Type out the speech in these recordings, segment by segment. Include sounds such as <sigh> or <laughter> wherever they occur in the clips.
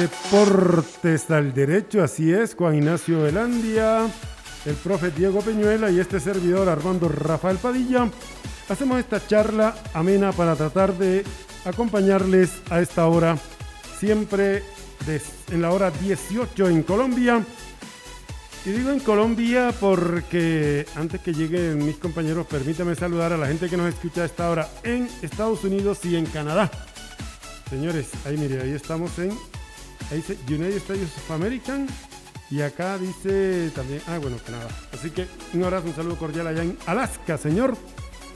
Deportes al Derecho, así es, Juan Ignacio Velandia el profe Diego Peñuela y este servidor Armando Rafael Padilla, hacemos esta charla amena para tratar de acompañarles a esta hora, siempre en la hora 18 en Colombia. Y digo en Colombia porque antes que lleguen mis compañeros, permítame saludar a la gente que nos escucha a esta hora en Estados Unidos y en Canadá. Señores, ahí mire, ahí estamos en ahí dice United States of America y acá dice también, ah, bueno, nada. Así que un abrazo, un saludo cordial allá en Alaska, señor.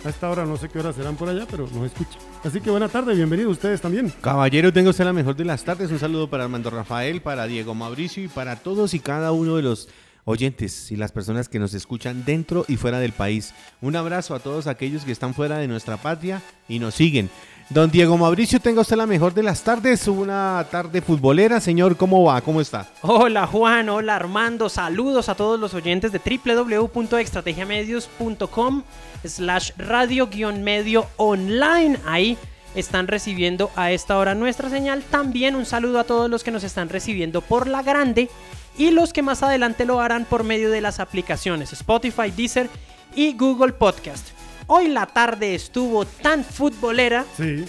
A esta hora no sé qué horas serán por allá, pero nos escucha. Así que buena tarde, bienvenidos ustedes también. Caballero, tengo usted la mejor de las tardes. Un saludo para Armando Rafael, para Diego Mauricio y para todos y cada uno de los oyentes y las personas que nos escuchan dentro y fuera del país. Un abrazo a todos aquellos que están fuera de nuestra patria y nos siguen. Don Diego Mauricio, tenga usted la mejor de las tardes, una tarde futbolera. Señor, ¿cómo va? ¿Cómo está? Hola Juan, hola Armando, saludos a todos los oyentes de www.estrategiamedios.com slash radio-medio online. Ahí están recibiendo a esta hora nuestra señal. También un saludo a todos los que nos están recibiendo por la grande y los que más adelante lo harán por medio de las aplicaciones Spotify, Deezer y Google Podcast. Hoy la tarde estuvo tan futbolera. Sí.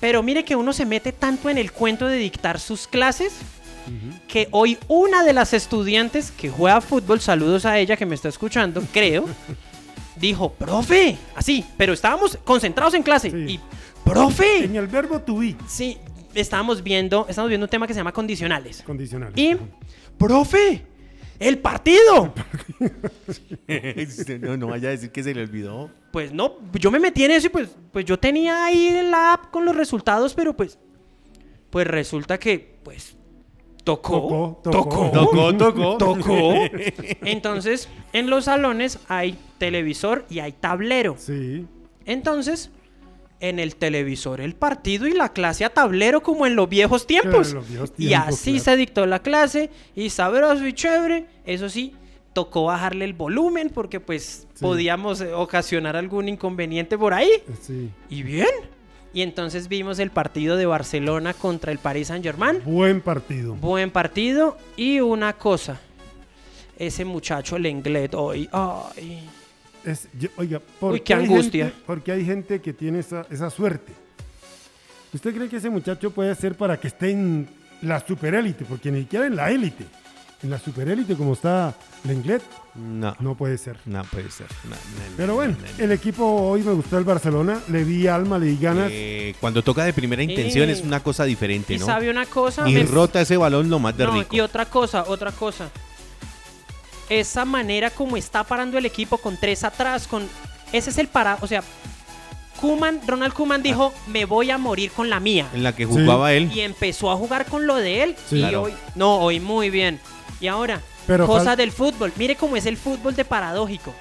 Pero mire que uno se mete tanto en el cuento de dictar sus clases que hoy una de las estudiantes que juega fútbol, saludos a ella que me está escuchando, <laughs> creo, dijo, profe, así, pero estábamos concentrados en clase y, profe. En el verbo to be. Sí, estábamos viendo, estamos viendo un tema que se llama condicionales. Condicionales. Y, profe, el partido. <laughs> no, no vaya a decir que se le olvidó. Pues no, yo me metí en eso y pues, pues yo tenía ahí la app con los resultados, pero pues, pues resulta que, pues, tocó, Tocó, Tocó, tocó. tocó. <laughs> Entonces, en los salones hay televisor y hay tablero. Sí. Entonces, en el televisor el partido y la clase a tablero como en los viejos tiempos. en los viejos y así claro. se dictó la clase y sabroso y chévere. Eso sí, tocó bajarle el volumen porque pues Sí. podíamos eh, ocasionar algún inconveniente por ahí. Sí. Y bien. Y entonces vimos el partido de Barcelona contra el Paris Saint-Germain. Buen partido. Buen partido. Y una cosa. Ese muchacho Lenglet hoy. Ay. Es, yo- oiga, ¿por Uy, qué hay angustia. gente- porque hay gente que tiene esa, esa suerte. ¿Usted cree que ese muchacho puede ser para que esté en la superélite? Porque ni siquiera en la élite. En la superélite como está Lenglet, No, no puede ser. no puede ser. No, no, no, Pero bueno, no, no. el equipo hoy me gustó el Barcelona. Le di alma, le di ganas. Eh, cuando toca de primera intención Eh, es una cosa diferente, Y ¿no? sabe una cosa. Y Me- rota ese balón lo más de No, rico. y otra cosa, otra cosa. Esa manera como está parando el equipo con tres atrás, con. Ese es el para. O sea, Kuman, Ronald Kuman dijo: Me voy a morir con la mía. En la que jugaba él. Y empezó a jugar con lo de él. Sí. y Claro. hoy. No, hoy muy bien. Y ahora, Pero cosa del fútbol. Mire cómo es el fútbol de paradójico.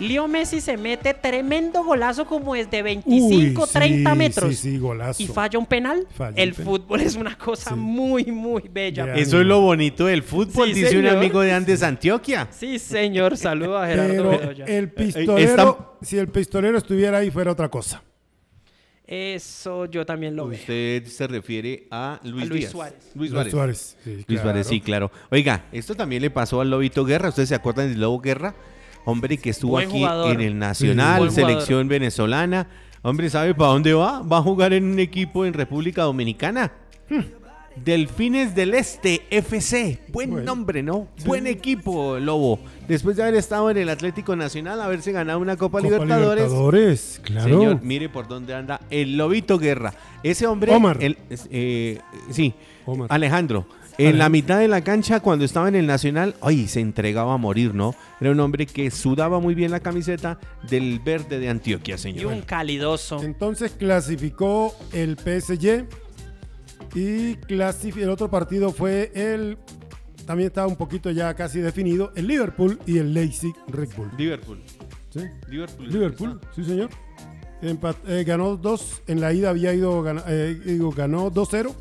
Leo Messi se mete tremendo golazo como es de 25, Uy, sí, 30 metros. Sí, sí, golazo. Y falla un penal. Falla un el penal. fútbol es una cosa Sí. muy, muy bella. Eso es lo bonito del fútbol, Sí, dice un amigo de Andes Antioquia. Sí, señor. Saludo a Gerardo Pero el Eh, pistolero, si el pistolero estuviera ahí, fuera otra cosa. Eso yo también lo veo. Usted se refiere a Luis, A Luis Díaz. Suárez. Luis Luis Suárez. Suárez. Sí, Luis claro. Suárez, sí, claro. Oiga, esto también le pasó al Lobito Guerra. ¿Ustedes se acuerdan del Lobo Guerra? Hombre que estuvo Buen aquí jugador. en el Nacional, selección venezolana. Hombre, ¿sabe para dónde va? Va a jugar en un equipo en República Dominicana. Hmm. Delfines del Este FC. Buen Bueno. nombre, ¿no? Buen equipo, Lobo. Después de haber estado en el Atlético Nacional, haberse ganado una Copa, Copa Libertadores. Libertadores, claro. Señor, mire por dónde anda el Lobito Guerra. Ese hombre. Omar. el- eh, sí, Omar. Alejandro. En la mitad de la cancha, cuando estaba en el Nacional, ay, se entregaba a morir, ¿no? Era un hombre que sudaba muy bien la camiseta del verde de Antioquia, Y señor. un calidoso. Entonces clasificó el PSG y el otro partido fue el también está un poquito ya casi definido el Liverpool y el Leipzig Red Bull. Liverpool. ¿sí? Liverpool. Liverpool, sí señor. Empat- eh, ganó 2, en la ida había ido, eh, digo, ganó 2-0.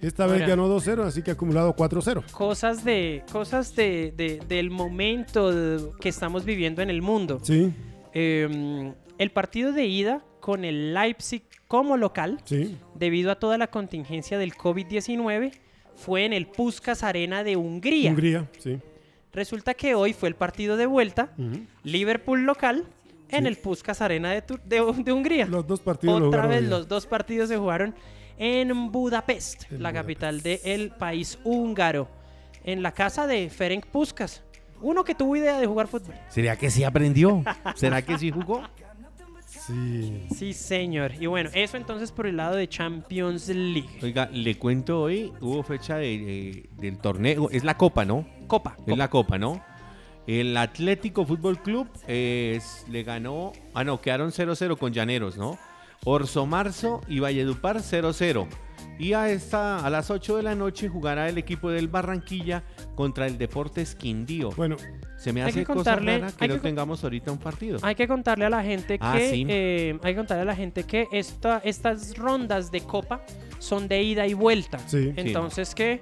Esta vez Ahora- ganó 2-0, así que ha acumulado 4-0. Cosas de cosas de, de- del momento que estamos viviendo en el mundo. Sí, Eh, el partido de ida con el Leipzig como local, sí. debido a toda la contingencia del COVID-19, fue en el Puskas Arena de Hungría. Hungría, sí. Resulta que hoy fue el partido de vuelta. Liverpool local, en Sí. el Puskas Arena de, Tu- de- de Hungría. Los dos partidos Otra vez los dos partidos se jugaron en Budapest, En la Budapest. capital del país húngaro, en la casa de Ferenc Puskas, uno que tuvo idea de jugar fútbol. ¿Será que sí aprendió? ¿Será que sí jugó? Sí. Sí, señor. Y bueno, eso entonces por el lado de Champions League. Oiga, le cuento hoy, hubo fecha de- de- del torneo, es la Copa, ¿no? Copa. Es la Copa, ¿no? El Atlético Fútbol Club eh, es- le ganó, ah no, quedaron 0-0 con Llaneros, ¿no? Orso Marzo y Valledupar 0-0. Y a, esta, a las 8 de la noche jugará el equipo del Barranquilla contra el Deportes Quindío. Bueno, Se me hay hace que cosa contarle- rara que hay no que tengamos ahorita un partido. Hay que contarle a la gente que Ah, sí. eh, hay que contarle a la gente que esta, estas rondas de copa son de ida y vuelta. Sí. Entonces que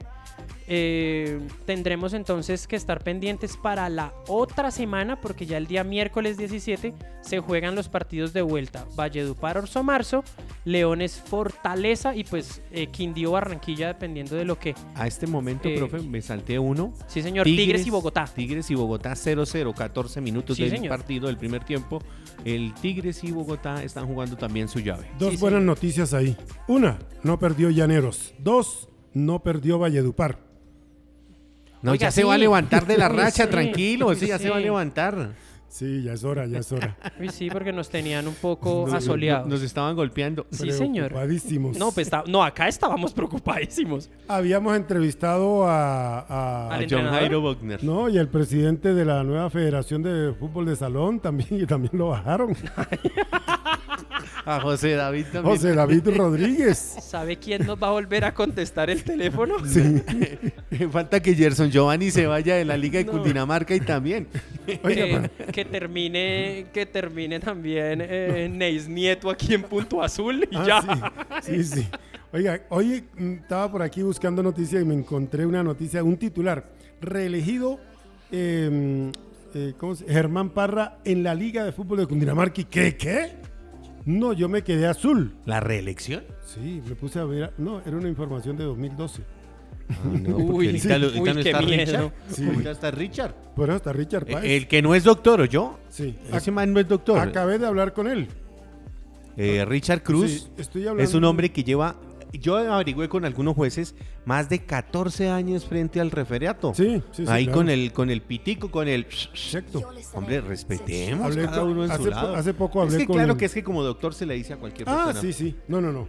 eh, tendremos entonces que estar pendientes para la otra semana porque ya el día miércoles 17 se juegan los partidos de vuelta. Valledupar Orso Marzo, Leones Fortaleza y pues eh, Quindío Barranquilla dependiendo de lo que. A este momento, Eh, profe, me salté uno. Sí señor, Tigres, y Bogotá. Tigres y Bogotá 0-0, 14 minutos Sí, del señor. partido del primer tiempo. El Tigres y Bogotá están jugando también su llave. dos Sí, buenas noticias ahí. Una, no perdió Llaneros. Dos, no perdió Valledupar. No, Oiga, ya se va a levantar de la <laughs> racha, sí, tranquilo, sí, ya se va a sí. levantar. Sí, ya es hora, ya es hora. <laughs> Uy, sí, porque nos tenían un poco Nos- asoleados. Nos estaban golpeando. Sí, señor. Preocupadísimos. No, pues está- no, acá estábamos preocupadísimos. Habíamos entrevistado a, a- A ¿Al John entrenador? Jairo Wagner. no, y el presidente de la nueva Federación de Fútbol de Salón también, y también lo bajaron. <laughs> A José David también. José David Rodríguez. ¿Sabe quién nos va a volver a contestar el teléfono? Sí. <laughs> <laughs> Falta que Gerson Giovanni se <laughs> vaya de la Liga de No. Cundinamarca y también. <laughs> Oiga, Eh, que termine que termine también eh, Neis Nieto aquí en Punto Azul y Ah, ya. Sí, sí, sí. Oiga, hoy mm, estaba por aquí buscando noticias y me encontré una noticia, un titular. Reelegido eh, eh, ¿cómo se- Germán Parra en la Liga de Fútbol de Cundinamarca. ¿Y qué? ¿Qué? No, yo me quedé azul. ¿La reelección? Sí, me puse a ver. No, era una información de 2012. Ah, no, Uy, ahorita, sí. lo- ahorita Uy, no qué está miedo. Richard. Sí. Ahorita está Richard. Bueno, hasta Richard Eh, Páez. El que no es doctor, ¿o yo? sí. Ese man no es doctor. Acabé de hablar con él. Eh, Richard Cruz Sí, estoy hablando. es un hombre que lleva, yo averigüé con algunos jueces, más de 14 años frente al referiato. Sí, sí, sí. Ahí claro. con el con el pitico, con el... Exacto. Hombre, respetemos Hablé cada con- uno en su hace po- lado. hace poco es hablé que con claro el- que es que como doctor se le dice a cualquier Ah, persona. sí, sí. No, no, no.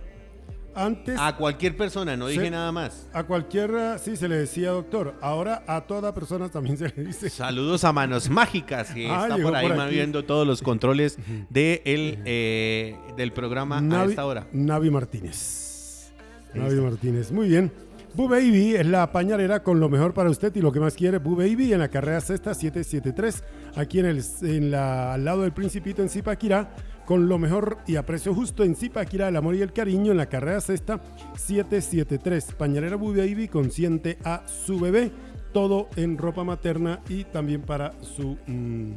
Antes. A cualquier persona, no dije nada más. A cualquiera sí se le decía doctor. Ahora a toda persona también se le dice. Saludos a Manos Mágicas, que <laughs> Ah, está por ahí por viendo todos los controles de el, eh, del programa a Navi, esta hora. Navi Martínez. Navi. Martínez. Muy bien. Boo Baby es la pañalera con lo mejor para usted y lo que más quiere. Boo Baby en la carrera sexta 773, aquí en el, en la, al lado del Principito en Zipaquirá, con lo mejor y a precio justo en Zipaquirá, el amor y el cariño en la carrera sexta 773. Pañalera Boo Baby consiente a su bebé, todo en ropa materna y también para su... mm,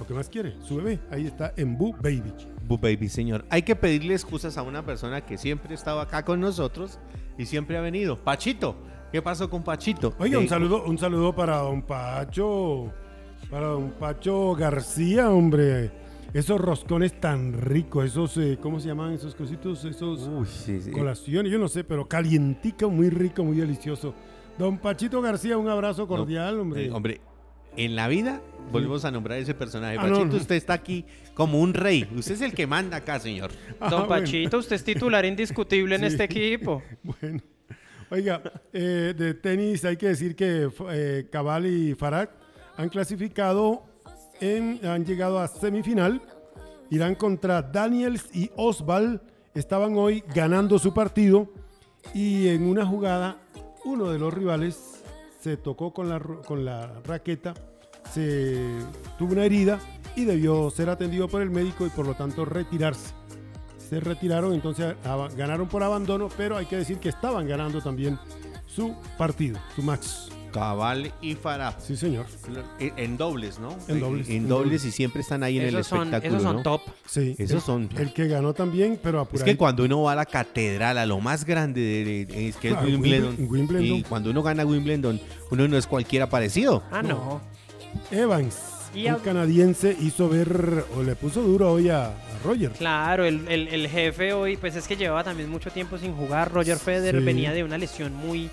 lo que más quiere, su bebé. Ahí está en Boo Baby. Bu Baby, señor. Hay que pedirle excusas a una persona que siempre estaba acá con nosotros y siempre ha venido. Pachito, ¿qué pasó con Pachito? Oiga, un Eh, saludo, un saludo para don Pacho, para don Pacho García, hombre. Esos roscones tan ricos, esos, eh, ¿cómo se llaman esos cositos? Esos Uy, sí, sí. colaciones, yo no sé, pero calientica, muy rico, muy delicioso. Don Pachito García, un abrazo cordial, hombre. Eh, hombre, en la vida volvemos a nombrar ese personaje. Ah, Pachito, no. usted está aquí como un rey. Usted es el que manda acá, señor. <laughs> Ah, Don bueno. Pachito, usted es titular <laughs> indiscutible en este equipo. <laughs> Bueno, oiga, eh, de tenis hay que decir que eh, Cabal y Farag han clasificado, en, han llegado a semifinal. Irán contra Daniels y Osval. Estaban hoy ganando su partido y en una jugada uno de los rivales se tocó con la, con la raqueta, se tuvo una herida y debió ser atendido por el médico y por lo tanto retirarse. Se retiraron, entonces ganaron por abandono, pero hay que decir que estaban ganando también su partido, su match. Cabal y Farah. Sí, señor. En dobles, ¿no? En dobles, En en dobles y siempre están ahí en el son, espectáculo, esos son ¿no? top. Sí, Esos el, son- el que ganó también, pero Es apuradito. que cuando uno va a la catedral, a lo más grande, de, de- es que es Wimbledon, Wimble- Wimbledon. y cuando uno gana Wimbledon, uno no es cualquiera parecido. Ah, no. Evans, Y un canadiense, hizo ver o le puso duro hoy a, a Roger. Claro, el, el- el jefe hoy, pues es que llevaba también mucho tiempo sin jugar. Roger Federer Sí. venía de una lesión muy,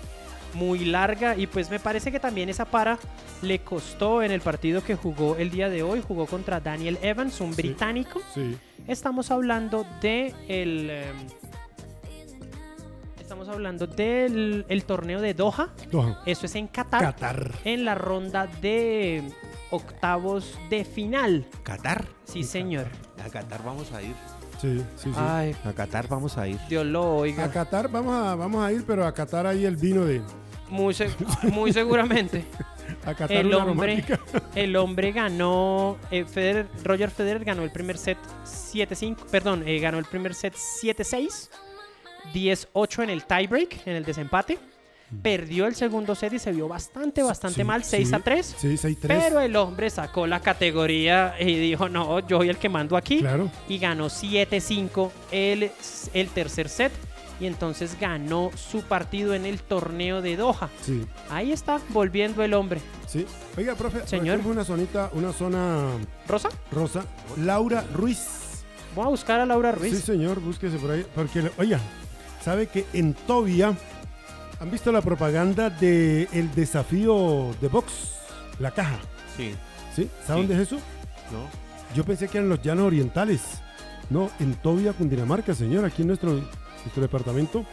muy larga y pues me parece que también esa para le costó en el partido que jugó el día de hoy. Jugó contra Daniel Evans, un Sí. británico. Sí, Estamos hablando de el... em, estamos hablando del el torneo de Doha. Doha. Eso es en Qatar. Qatar. En la ronda de octavos de final. ¿Qatar? Sí, señor. A Qatar vamos a ir. Sí, sí, sí. Ay, A Qatar vamos a ir. Dios lo oiga. A Qatar vamos a, vamos a ir, pero a Qatar ahí el vino de... Muy, se- muy seguramente. <laughs> A El hombre, <laughs> el hombre ganó, eh, Federer- Roger Federer ganó el primer set 7-5, perdón, eh, ganó el primer set 7-6, 10-8 en el tiebreak, en el desempate. Perdió el segundo set y se vio bastante, bastante Sí, mal, sí, 6-3. Sí, 6-3. Pero el hombre sacó la categoría y dijo, no, yo soy el que mando aquí. Claro. Y ganó 7-5 el, el tercer set. Y entonces ganó su partido en el torneo de Doha. Sí, Ahí está, volviendo el hombre. sí. Oiga, profe, Señor. una zonita, una zona ¿Rosa? rosa. Laura Ruiz. Voy a buscar a Laura Ruiz. Sí, señor, búsquese por ahí. Porque, oiga, ¿sabe que en Tobia han visto la propaganda del el desafío de box? La caja. Sí. ¿Sí? ¿Sabe Sí. dónde es eso? ¿No? Yo pensé que eran los llanos orientales. No, en Tobia, Cundinamarca, señor, aquí en nuestro, nuestro departamento.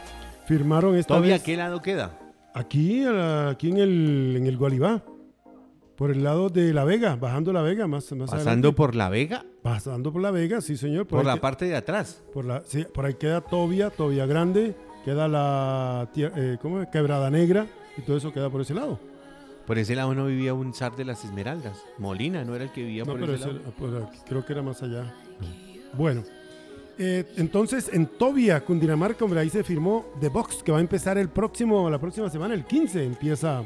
Firmaron esta ¿Todavía vez qué lado queda? aquí, aquí en el, en el Gualibá. Por el lado de La Vega, bajando La Vega, más, más Pasando adelante. por La Vega, Pasando por La Vega, sí, señor. por la que- parte de atrás. Por, la, sí, por ahí queda Tobia, Tobia Grande, queda la eh, ¿cómo es? Quebrada Negra y todo eso queda por ese lado. Por ese lado no vivía un zar de las Esmeraldas. Molina no era el que vivía No, por pero ese lado. aquí, creo que era más allá. Bueno, eh, entonces en Tobia, Cundinamarca, hombre, ahí se firmó The Box, que va a empezar el próximo, la próxima semana, el 15, empieza,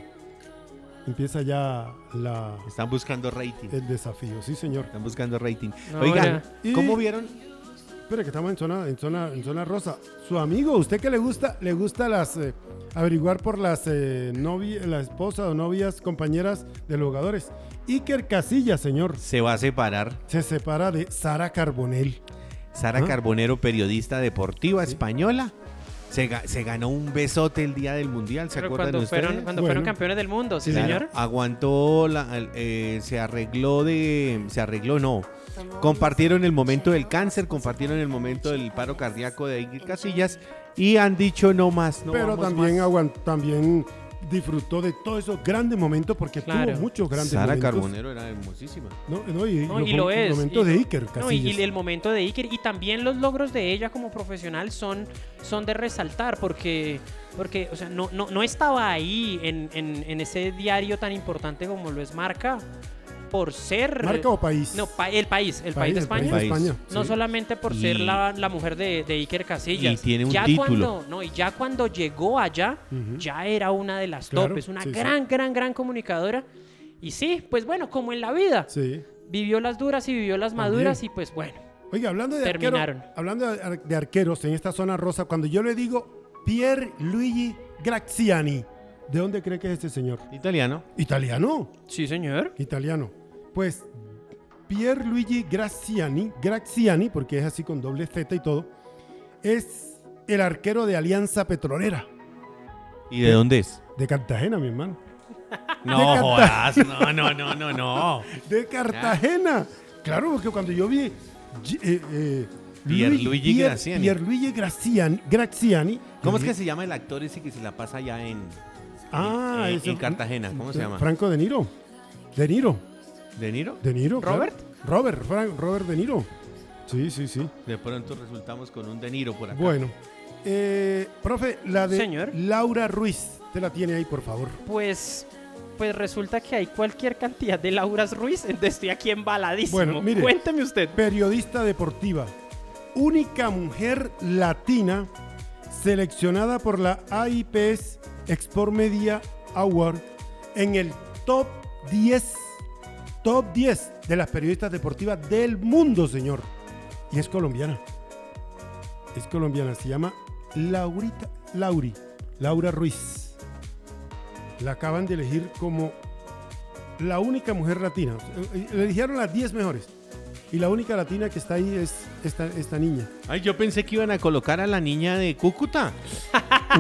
empieza ya la, Están buscando rating. el desafío. Sí, señor. Están buscando rating. No, Oigan. ¿cómo vieron? Espera que estamos en zona, en zona, en zona rosa. Su amigo, ¿usted que le gusta? ¿Le gusta las eh, averiguar por las eh, novi- la esposa o novias, compañeras de los jugadores? Iker Casillas, señor, Se va a separar. se separa de Sara Carbonell. Sara Ah. Carbonero, periodista deportiva española. Se, ga- se ganó un besote el día del mundial, ¿se Pero acuerdan cuando ustedes? fueron, cuando Bueno. fueron campeones del mundo, sí, Claro, señor. Aguantó, la, eh, se arregló de, se arregló no. Compartieron el momento del cáncer, compartieron el momento del paro cardíaco de Iker Casillas y han dicho no más, no pero vamos también, más. aguant- también disfrutó de todos esos grandes momentos porque Claro. tuvo muchos grandes Sara momentos. Carbonero era hermosísima. No, no, y, No, los y lo es. momentos y- de Iker no, y, y el momento de Iker y también los logros de ella como profesional son, son de resaltar porque, porque o sea, no, no, no estaba ahí en, en- en ese diario tan importante como lo es Marca por ser... ¿Marca o país? No, pa- el país, el país, de el España. país de País. España, No sí. solamente por Y- ser la, la mujer de, de Iker Casillas. Y tiene un ya título. Cuando, no, y ya cuando llegó allá, Ujú. ya era una de las Claro, top. Es una sí, sí. gran, gran, gran comunicadora. Y sí, pues bueno, como en la vida. Sí. Vivió las duras y vivió las También. maduras y pues bueno. Oiga, hablando de, Terminaron. arquero, hablando de, ar- de arqueros en esta zona rosa, cuando yo le digo Pier Luigi Graziani, ¿de dónde cree que es este señor? Italiano. Italiano, Sí, señor. italiano. Pues Pier Luigi Graziani, Graziani, porque es así con doble Z y todo, es el arquero de Alianza Petrolera, ¿Y de dónde es? de Cartagena, mi hermano. No jodas, no, no, no, no, no. De Cartagena. Claro, porque cuando yo vi... Eh, eh, Pierluigi Pier- Graziani. Pierluigi Graziani, Graziani. ¿Cómo es yo que se llama el actor ese que se la pasa allá en, Ah, en, ese- en Cartagena? ¿Cómo se llama? Franco De Niro. De Niro. ¿De Niro? De Niro. claro. ¿Robert? Robert, Frank- Robert De Niro. Sí, sí, sí. De pronto resultamos con un De Niro por acá. Bueno. Eh, profe, la de Señor. Laura Ruiz. Te la tiene ahí, por favor. Pues Pues resulta que hay cualquier cantidad de Lauras Ruiz, entonces estoy aquí embaladísimo. Bueno, mire. Cuénteme usted. Periodista deportiva. Única mujer latina seleccionada por la AIPS Export Media Award en el top 10, top 10 de las periodistas deportivas del mundo, señor. Y es colombiana. Es colombiana, se llama Laurita, Lauri, Laura Ruiz. La acaban de elegir como la única mujer latina. Le eligieron las 10 mejores. Y la única latina que está ahí es esta, esta niña. Ay, yo pensé que iban a colocar a la niña de Cúcuta.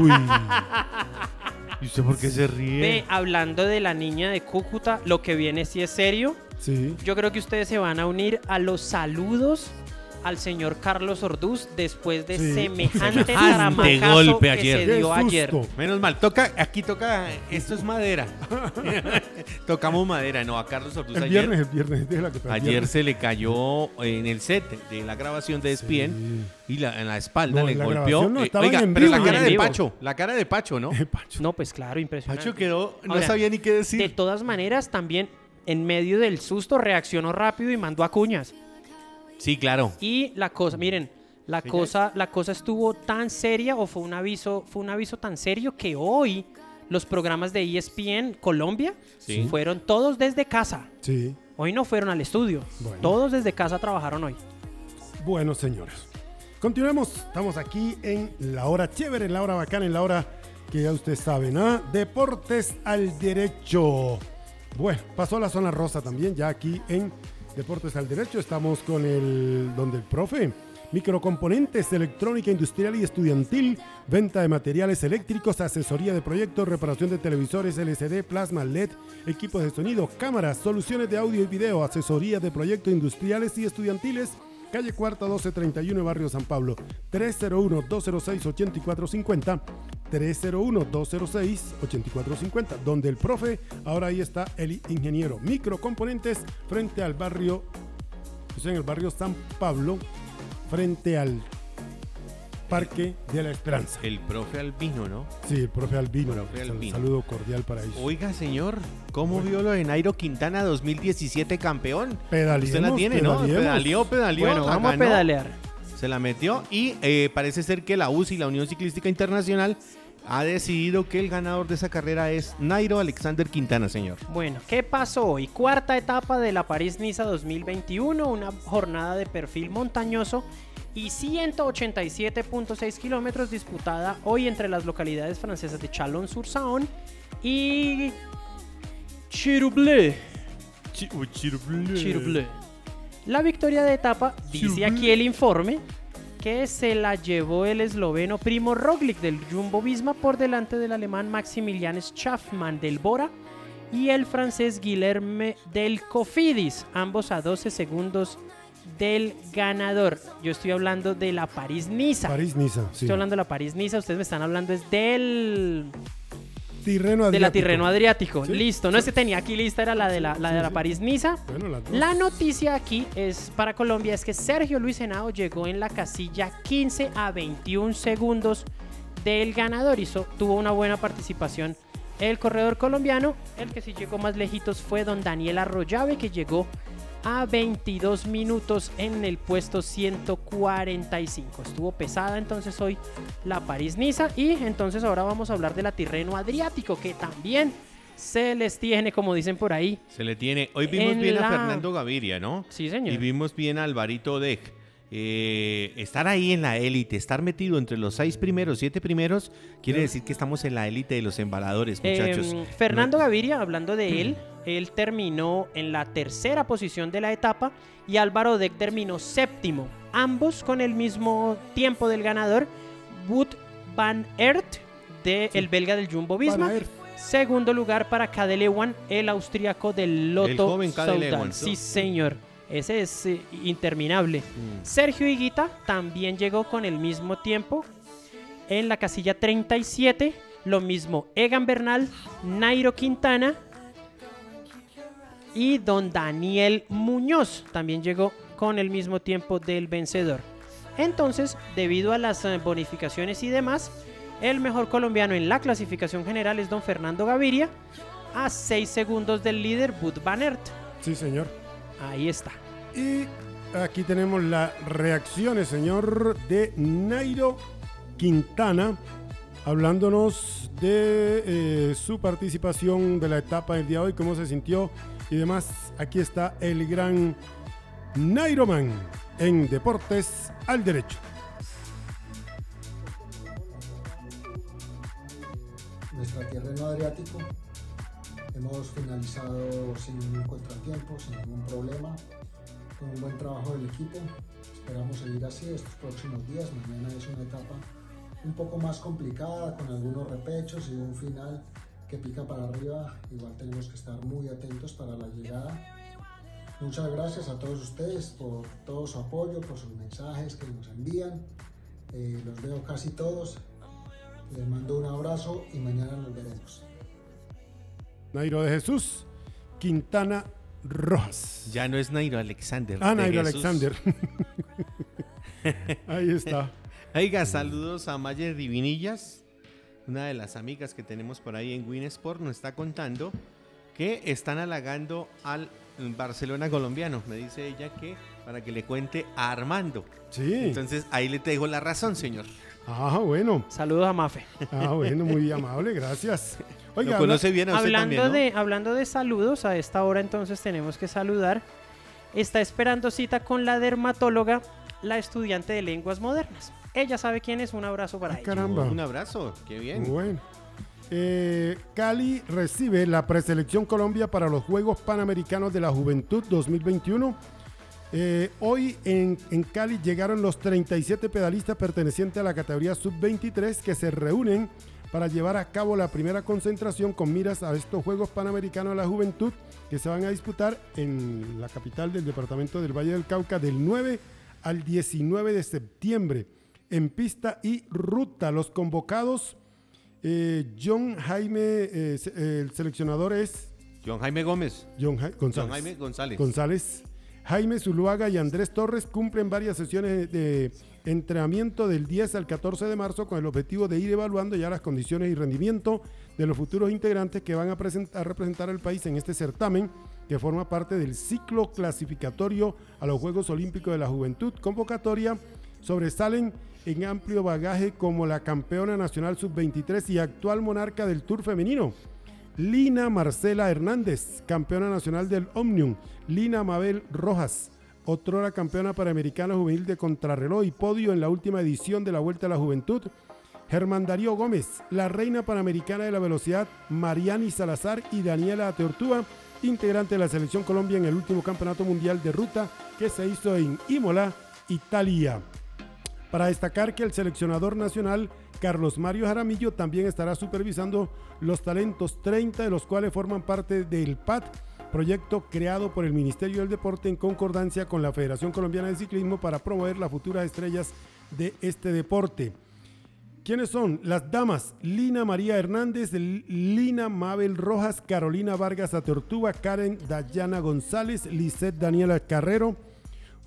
Uy. <laughs> ¿Y usted por qué se ríe? Ve, hablando de la niña de Cúcuta, lo que viene sí es serio. Sí. Yo creo que ustedes se van a unir a los saludos al señor Carlos Orduz después de Sí. semejante Semejante tramacazo golpe que ayer. se dio ayer. Menos mal, toca, aquí toca, esto es madera. <laughs> Tocamos madera, no, a Carlos Ortuz El ayer, viernes, el viernes. déjela que para el ayer viernes. se le cayó en el set de la grabación de ESPN y la, en la espalda No, le la golpeó. no, Eh, oiga, en pero la cara de vivo. Pacho, la cara de Pacho, ¿no? Pacho. No, pues claro, impresionante. Pacho quedó, no Ahora, sabía ni qué De decir. todas maneras, también en medio del susto reaccionó rápido y mandó a cuñas. Sí, claro. Y la cosa, miren, la Sí, cosa, la cosa estuvo tan seria o fue un aviso, fue un aviso tan serio que hoy los programas de ESPN Colombia Sí. fueron todos desde casa. Sí. Hoy no fueron al estudio. Bueno. Todos desde casa trabajaron hoy. Bueno, señores. Continuemos. Estamos aquí en la hora chévere, en la hora bacana, en la hora que ya ustedes saben, ¿ah? Deportes al derecho. Bueno, pasó la zona rosa también, ya aquí en Deportes al Derecho. Estamos con el, donde el profe. Microcomponentes, electrónica industrial y estudiantil, venta de materiales eléctricos, asesoría de proyectos, reparación de televisores LCD, plasma LED, equipos de sonido, cámaras, soluciones de audio y video, asesoría de proyectos industriales y estudiantiles, calle Cuarta 1231, Barrio San Pablo, 301-206-8450, 301-206-8450, donde el profe, ahora ahí está el ingeniero. Microcomponentes frente al barrio, en el barrio San Pablo, frente al Parque de la Esperanza. El profe Albino, ¿no? Sí, el profe Albino. Profe Albino. Saludo cordial para ellos. Oiga, señor, ¿cómo vio lo de Nairo Quintana 2017 campeón? Pedaleemos, Usted la tiene, ¿no? Pedaleó, pedaleó. Bueno, vamos a pedalear. Se la metió y eh, parece ser que la UCI, la Unión Ciclística Internacional, ha decidido que el ganador de esa carrera es Nairo Alexander Quintana, señor. Bueno, ¿qué pasó hoy? Cuarta etapa de la París-Niza 2021, una jornada de perfil montañoso y 187.6 kilómetros disputada hoy entre las localidades francesas de Chalon-sur-Saône y Chiroublé. Chiroublé. La victoria de etapa, dice aquí el informe, que se la llevó el esloveno Primo Roglic del Jumbo Visma por delante del alemán Maximilian Schaffmann del Bora y el francés Guilherme del Cofidis, ambos a 12 segundos del ganador. Yo estoy hablando de la París-Niza. París-Niza, sí. Estoy hablando de la París-Niza, ustedes me están hablando es del Tirreno de la Adriático. Tirreno Adriático. Sí, Listo, no sí. es que tenía aquí lista, era la de la, la, de la. París-Niza. Bueno, dos. La noticia aquí es para Colombia es que Sergio Luis Henao llegó en la casilla 15 a 21 segundos del ganador. Hizo, tuvo una buena participación el corredor colombiano. El que sí llegó más lejitos fue don Daniel Arroyave, que llegó a 22 minutos en el puesto 145. Estuvo pesada entonces hoy la París-Niza y entonces ahora vamos a hablar de la Tirreno Adriático, que también se les tiene, como dicen por ahí. Se le tiene. Hoy vimos En bien a Fernando Gaviria, ¿no? Sí, señor. Y vimos bien a Alvarito Deck. Eh, estar ahí en la élite, estar metido entre los seis primeros, siete primeros, quiere decir que estamos en la élite de los embaladores, muchachos. Em, Fernando No- Gaviria, hablando de él, él terminó en la tercera posición de la etapa y Álvaro Deck terminó séptimo, ambos con el mismo tiempo del ganador, Wood van Aert, de el belga del Jumbo Visma. Segundo lugar para Kadelewan, el austriaco del joven. Ewan, Sí, señor. Ese es eh, interminable. Mm. Sergio Higuita también llegó con el mismo tiempo en la casilla 37. Lo mismo Egan Bernal, Nairo Quintana y don Daniel Muñoz también llegó con el mismo tiempo del vencedor. Entonces, debido a las eh, bonificaciones y demás, el mejor colombiano en la clasificación general es don Fernando Gaviria a 6 segundos del líder Bud Van Aert. Sí, señor. Ahí está. Y aquí tenemos las reacciones, señor, de Nairo Quintana, hablándonos de eh, su participación de la etapa del día de hoy, cómo se sintió y demás. Aquí está el gran Nairo Man en Deportes al Derecho. nuestra tierra en Adriático. Hemos finalizado sin ningún contratiempo, sin ningún problema, con un buen trabajo del equipo. Esperamos seguir así estos próximos días. Mañana es una etapa un poco más complicada, con algunos repechos y un final que pica para arriba. Igual tenemos que estar muy atentos para la llegada. Muchas gracias a todos ustedes por todo su apoyo, por sus mensajes que nos envían. Eh, los veo casi todos. Les mando un abrazo y mañana nos veremos. Nairo de Jesús, Quintana Rojas. Ya no es Nairo Alexander. Ah, Nairo Jesús. Alexander. <laughs> Ahí está. Oiga, saludos a Mayer Divinillas, una de las amigas que tenemos por ahí en Winsport, nos está contando que están halagando al Barcelona colombiano. Me dice ella que para que le cuente a Armando. Sí. Entonces ahí le dejo la razón, señor. Ah, bueno. Saludos a Mafe. Ah, bueno, muy <laughs> amable, gracias. Oiga, Lo conoce bien a usted Hablando, también, ¿no? de, hablando de saludos, a esta hora entonces tenemos que saludar. Está esperando cita con la dermatóloga, la estudiante de lenguas modernas. Ella sabe quién es, un abrazo para Ah, ella. caramba. Un abrazo, qué bien. Bueno. Eh, Cali recibe la preselección Colombia para los Juegos Panamericanos de la Juventud 2021. Eh, hoy en, en Cali llegaron los 37 pedalistas pertenecientes a la categoría sub-23 que se reúnen para llevar a cabo la primera concentración con miras a estos Juegos Panamericanos de la Juventud que se van a disputar en la capital del departamento del Valle del Cauca del 9 al 19 de septiembre en pista y ruta. Los convocados, eh, John Jaime, eh, el seleccionador es John Jaime Gómez. John, Ja- González. John Jaime González. González. Jaime Zuluaga y Andrés Torres cumplen varias sesiones de entrenamiento del 10 al 14 de marzo con el objetivo de ir evaluando ya las condiciones y rendimiento de los futuros integrantes que van a, a representar al país en este certamen que forma parte del ciclo clasificatorio a los Juegos Olímpicos de la Juventud. Convocatoria sobresalen en amplio bagaje como la campeona nacional sub-23 y actual monarca del Tour femenino. Lina Marcela Hernández, campeona nacional del Omnium. Lina Mabel Rojas, otrora campeona panamericana juvenil de contrarreloj y podio en la última edición de la Vuelta a la Juventud. Germán Darío Gómez, la reina panamericana de la velocidad, Mariani Salazar y Daniela Teortúa, integrante de la selección Colombia en el último campeonato mundial de ruta que se hizo en Imola, Italia. Para destacar que el seleccionador nacional Carlos Mario Jaramillo también estará supervisando los talentos 30 de los cuales forman parte del PAT, proyecto creado por el Ministerio del Deporte en concordancia con la Federación Colombiana de Ciclismo para promover las futuras estrellas de este deporte. ¿Quiénes son? Las damas, Lina María Hernández, Lina Mabel Rojas, Carolina Vargas Atortuba, Karen Dayana González, Lisette Daniela Carrero,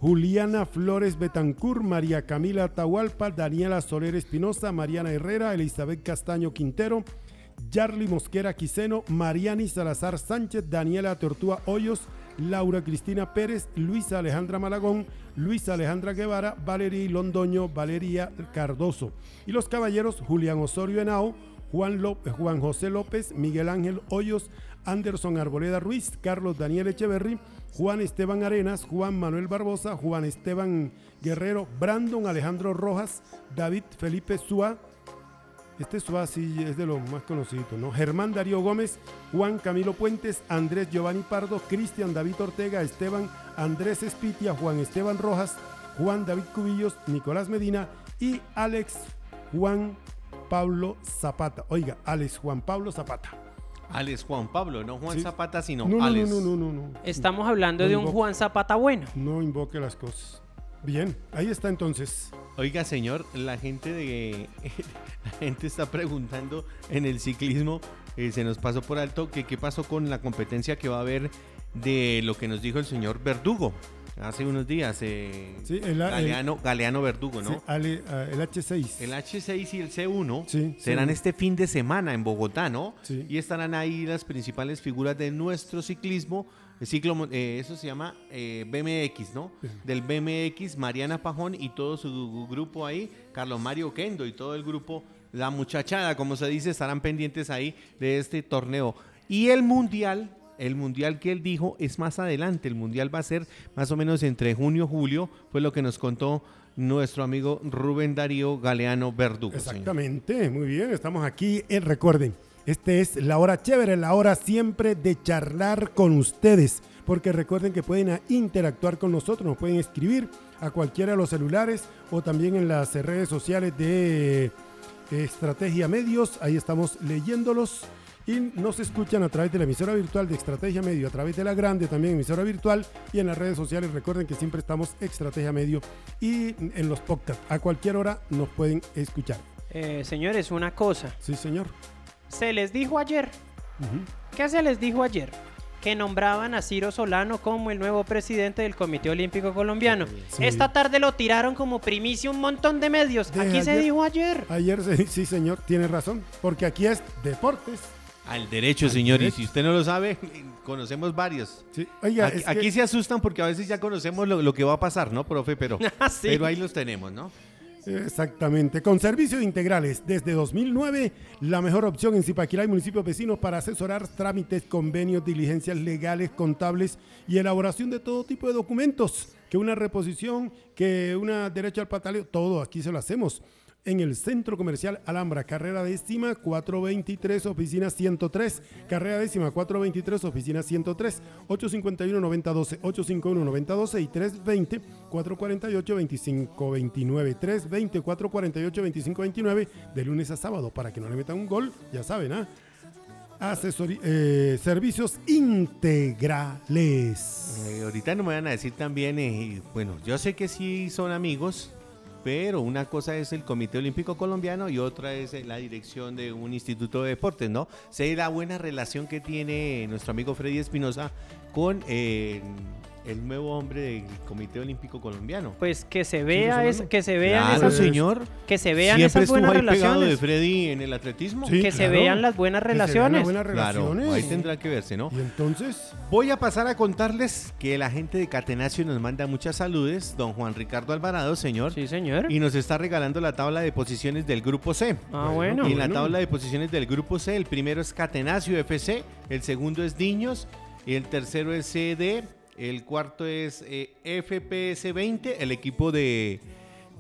Juliana Flores Betancur, María Camila Atahualpa, Daniela Soler Espinosa, Mariana Herrera, Elizabeth Castaño Quintero, Yarly Mosquera Quiseno, Mariani Salazar Sánchez, Daniela Tortúa Hoyos, Laura Cristina Pérez, Luisa Alejandra Malagón, Luisa Alejandra Guevara, Valeria Londoño, Valeria Cardoso. Y los caballeros Julián Osorio Henao, Juan, López, Juan José López, Miguel Ángel Hoyos, Anderson Arboleda Ruiz, Carlos Daniel Echeverry, Juan Esteban Arenas, Juan Manuel Barbosa, Juan Esteban Guerrero, Brandon Alejandro Rojas, David Felipe Súa, este Suá sí es de los más conocidos, ¿no? Germán Darío Gómez, Juan Camilo Puentes, Andrés Giovanni Pardo, Cristian David Ortega, Esteban Andrés Espitia, Juan Esteban Rojas, Juan David Cubillos, Nicolás Medina y Alex Juan Pablo Zapata. Oiga, Alex Juan Pablo Zapata. Alex Juan Pablo, no Juan Sí. Zapata, sino No, no, no, Alex. no, no, no, no. Estamos hablando No de un invoque- Juan Zapata bueno. No invoque las cosas. Bien, ahí está entonces. Oiga, señor, la gente de <laughs> la gente está preguntando en el ciclismo, eh, se nos pasó por alto que qué pasó con la competencia que va a haber de lo que nos dijo el señor Verdugo. Hace unos días. eh, Sí, el- el- Galeano, Galeano Verdugo, ¿no? Sí, Ale- el H6. El H6 y el C1 Sí, serán este fin de semana en Bogotá, ¿no? Sí. Y estarán ahí las principales figuras de nuestro ciclismo. El ciclo, eh, eso se llama eh, BMX, ¿no? Del BMX, Mariana Pajón y todo su grupo ahí, Carlos Mario Kendo y todo el grupo, la muchachada, como se dice, estarán pendientes ahí de este torneo. Y el mundial, el mundial que él dijo es más adelante. El mundial va a ser más o menos entre junio y julio, fue lo que nos contó nuestro amigo Rubén Darío Galeano Verdugo. Exactamente, muy bien, estamos aquí. Eh, recuerden, este es la hora chévere, la hora siempre de charlar con ustedes, porque recuerden que pueden interactuar con nosotros, nos pueden escribir a cualquiera de los celulares o también en las redes sociales de Estrategia Medios, ahí estamos leyéndolos. Y nos escuchan a través de la emisora virtual de Estrategia Medio, a través de la grande también emisora virtual y en las redes sociales. Recuerden que siempre estamos Estrategia Medio y en los podcasts. A cualquier hora nos pueden escuchar. Eh, señores, una cosa. Sí, señor. Se les dijo ayer. ¿Qué se les dijo ayer? Que nombraban a Ciro Solano como el nuevo presidente del Comité Olímpico Colombiano. Sí. Esta tarde lo tiraron como primicia un montón de medios. De Aquí se dijo ayer. Ayer, sí, señor, tiene razón, porque aquí es deportes. Al derecho, señor. Y derecho. si usted no lo sabe, <laughs> conocemos varios. Sí. Oiga, Aquí, que- se asustan porque a veces ya conocemos lo, lo que va a pasar, ¿no, profe? Pero, <laughs> Ah, sí. pero ahí los tenemos, ¿no? Exactamente. Con servicios integrales desde 2009, la mejor opción en Zipaquirá y municipios vecinos para asesorar trámites, convenios, diligencias legales, contables y elaboración de todo tipo de documentos. Que una reposición, que una derecho al pataleo, todo aquí se lo hacemos. En el Centro Comercial Alhambra, carrera décima 423, oficina 103. Carrera décima 423, oficina 103. 851-9012, 851-9012 y 320-448-2529. 320-448-2529 de lunes a sábado para que no le metan un gol, ya saben, ¿ah? Asesori- eh, servicios integrales. Eh, ahorita no me van a decir también, eh, bueno, yo sé que sí son amigos, pero una cosa es el Comité Olímpico Colombiano y otra es eh, la dirección de un instituto de deportes, ¿no? Sé la buena relación que tiene nuestro amigo Freddy Espinosa con eh, el nuevo hombre del Comité Olímpico Colombiano. Pues que se vea es, que se vean Claro, esas señor. que se vean Siempre esas buenas ahí de relaciones. Freddy en el atletismo. Sí, que se claro. vean las buenas Que se vean las relaciones. Claro, ahí tendrá que verse, ¿no? Y entonces, Voy a pasar a contarles que la gente de Catenacio nos manda muchas saludes, don Juan Ricardo Alvarado, señor, Sí, señor. y nos está regalando la tabla de posiciones del grupo C. Ah, bueno. y en la bueno. tabla de posiciones del grupo C, el primero es Catenacio FC, el segundo es Niños, el tercero es CD, el cuarto es eh, FPS 20, el equipo de,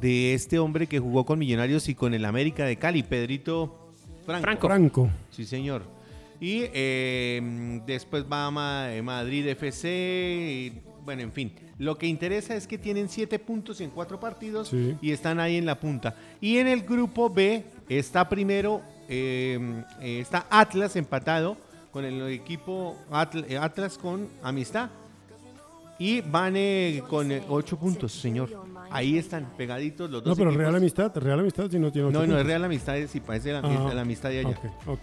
de este hombre que jugó con Millonarios y con el América de Cali, Pedrito Franco. Franco. Franco. Sí, señor. Y eh, después va eh, Madrid FC. y, bueno, en fin. Lo que interesa es que tienen siete puntos en cuatro partidos Sí. y están ahí en la punta. Y en el grupo B está primero, eh, eh, está Atlas empatado con el equipo Atl- Atlas con Amistad. Y van eh, con eh, ocho puntos, señor. Ahí están pegaditos los dos. No, pero equipos. Real Amistad, Real Amistad si no tiene No, ocho no, es puntos. Real Amistad, sí, parece la, Ah, la amistad de allá. Ok, ok.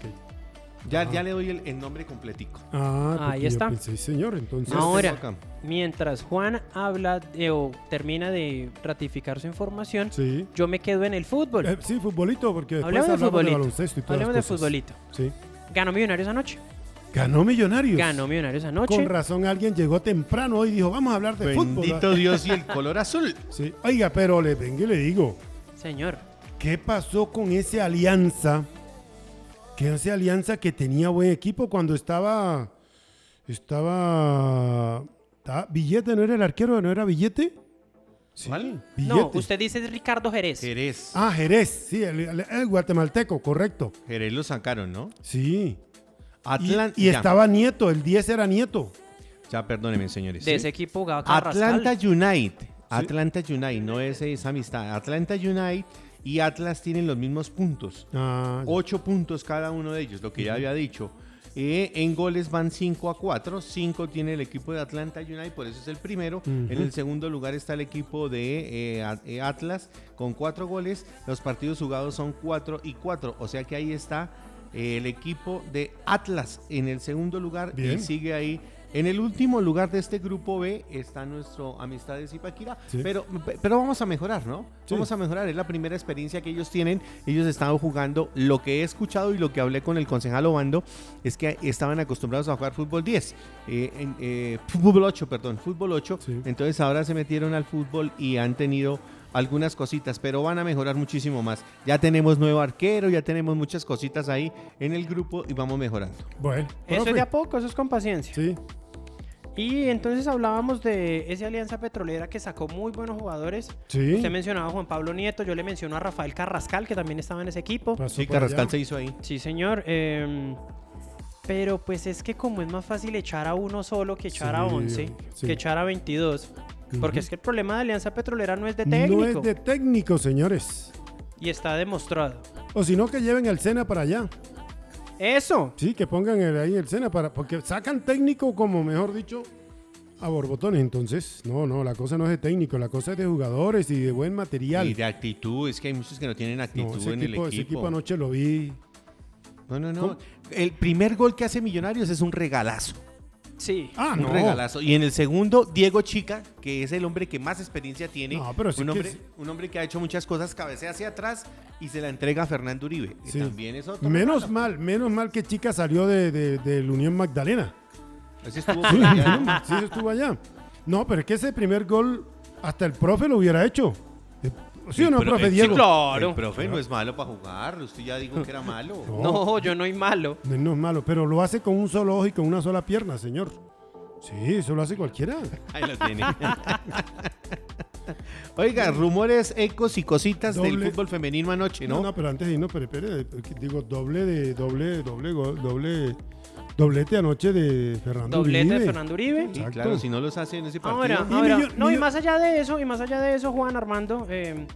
Ya, ya le doy el, el nombre completico. Ah, Ahí está. pensé, señor, entonces. Ahora, mientras Juan habla de- o termina de ratificar su información, Sí. yo me quedo en el fútbol. Eh, sí, futbolito, porque de hablamos de futbolito. baloncesto y todas Hablemos de las cosas. futbolito. Sí. Ganó Millonarios anoche. Ganó Millonarios. Ganó Millonarios anoche. Con razón alguien llegó temprano hoy y dijo, vamos a hablar de fútbol. Bendito Dios y el color azul. <laughs> Sí. Oiga, pero le vengo y le digo, Señor. ¿qué pasó con ese alianza? Que esa alianza que tenía buen equipo cuando estaba. Estaba. estaba- Billete, ¿no era el arquero? ¿No era Billete? Sí, ¿Cuál? Billete. No, usted dice Ricardo Jerez. Jerez. Ah, Jerez, sí, el, el- el guatemalteco, correcto. Jerez lo sacaron, ¿no? Sí. Y, Atlanta. y estaba Nieto, el 10 era Nieto. Ya, perdónenme, señores. De ¿sí? ese equipo jugaba Carrascal. Atlanta United. Atlanta United, no es esa amistad. Atlanta United y Atlas tienen los mismos puntos. Ah. Ocho puntos cada uno de ellos, lo que ya había dicho. Eh, en goles van 5 a 4. 5 tiene el equipo de Atlanta United, por eso es el primero. En el segundo lugar está el equipo de eh, eh, Atlas con 4 goles. Los partidos jugados son 4 y 4. O sea que ahí está el equipo de Atlas en el segundo lugar y sigue ahí En el último lugar de este grupo B está nuestro Amistades Ipaquira, Sí. pero, pero vamos a mejorar, ¿no? Sí. Vamos a mejorar, es la primera experiencia que ellos tienen. Ellos estaban jugando, lo que he escuchado y lo que hablé con el concejal Obando es que estaban acostumbrados a jugar fútbol 10, eh, en, eh, fútbol 8, perdón, fútbol 8. Sí. Entonces ahora se metieron al fútbol y han tenido algunas cositas, pero van a mejorar muchísimo más. Ya tenemos nuevo arquero, ya tenemos muchas cositas ahí en el grupo y vamos mejorando. Bueno, Eso profe. es de a poco, eso es con paciencia. Sí, Y entonces hablábamos de esa alianza petrolera que sacó muy buenos jugadores. sí. Usted mencionaba a Juan Pablo Nieto, yo le menciono a Rafael Carrascal, que también estaba en ese equipo. Pasó Sí, Carrascal allá. se hizo ahí. Sí, señor. em, pero pues es que como es más fácil echar a uno solo que echar a Sí, 11, sí. que echar a 22. Porque es que el problema de Alianza Petrolera no es de técnico. No es de técnico, señores. Y está demostrado. O si no, que lleven el Sena para allá. Eso. Sí, que pongan el- ahí el Sena para. Porque sacan técnico, como mejor dicho, a borbotones. Entonces, no, no, la cosa no es de técnico, la cosa es de jugadores y de buen material. Y de actitud, es que hay muchos que no tienen actitud No, ese en equipo, el ese equipo. equipo anoche lo vi. No, no, no. ¿Cómo? El primer gol que hace Millonarios es un regalazo. Sí. Ah, un no. regalazo. Y en el segundo, Diego Chica, que es el hombre que más experiencia tiene. No, pero sí un, hombre, un hombre que ha hecho muchas cosas, cabecea hacia atrás y se la entrega a Fernando Uribe. Sí. También es otro. Menos regalo. mal, menos mal que Chica salió de, de, del Unión Magdalena. Ese estuvo Sí, allá, sí, estuvo allá. No, pero es que ese primer gol hasta el profe lo hubiera hecho. ¿Sí o no, profe el- Diego? claro. El profe no es malo para jugar. Usted ya dijo que era malo. <laughs> No. No, yo no soy malo. No, no es malo, pero lo hace con un solo ojo y con una sola pierna, señor. Sí, eso lo hace cualquiera. <laughs> Ahí lo tiene. <laughs> Oiga, rumores, ecos y cositas del fútbol femenino anoche, No, ¿no? no, pero antes de irnos, pero espere, digo, doble de, doble, doble, doble, doblete anoche de Fernando Doblete de. Fernando Uribe. Sí, claro, si no los hace en ese partido. Ahora, Y ahora, millo- no, y más allá de eso, y más allá de eso, Juan Armando, eh,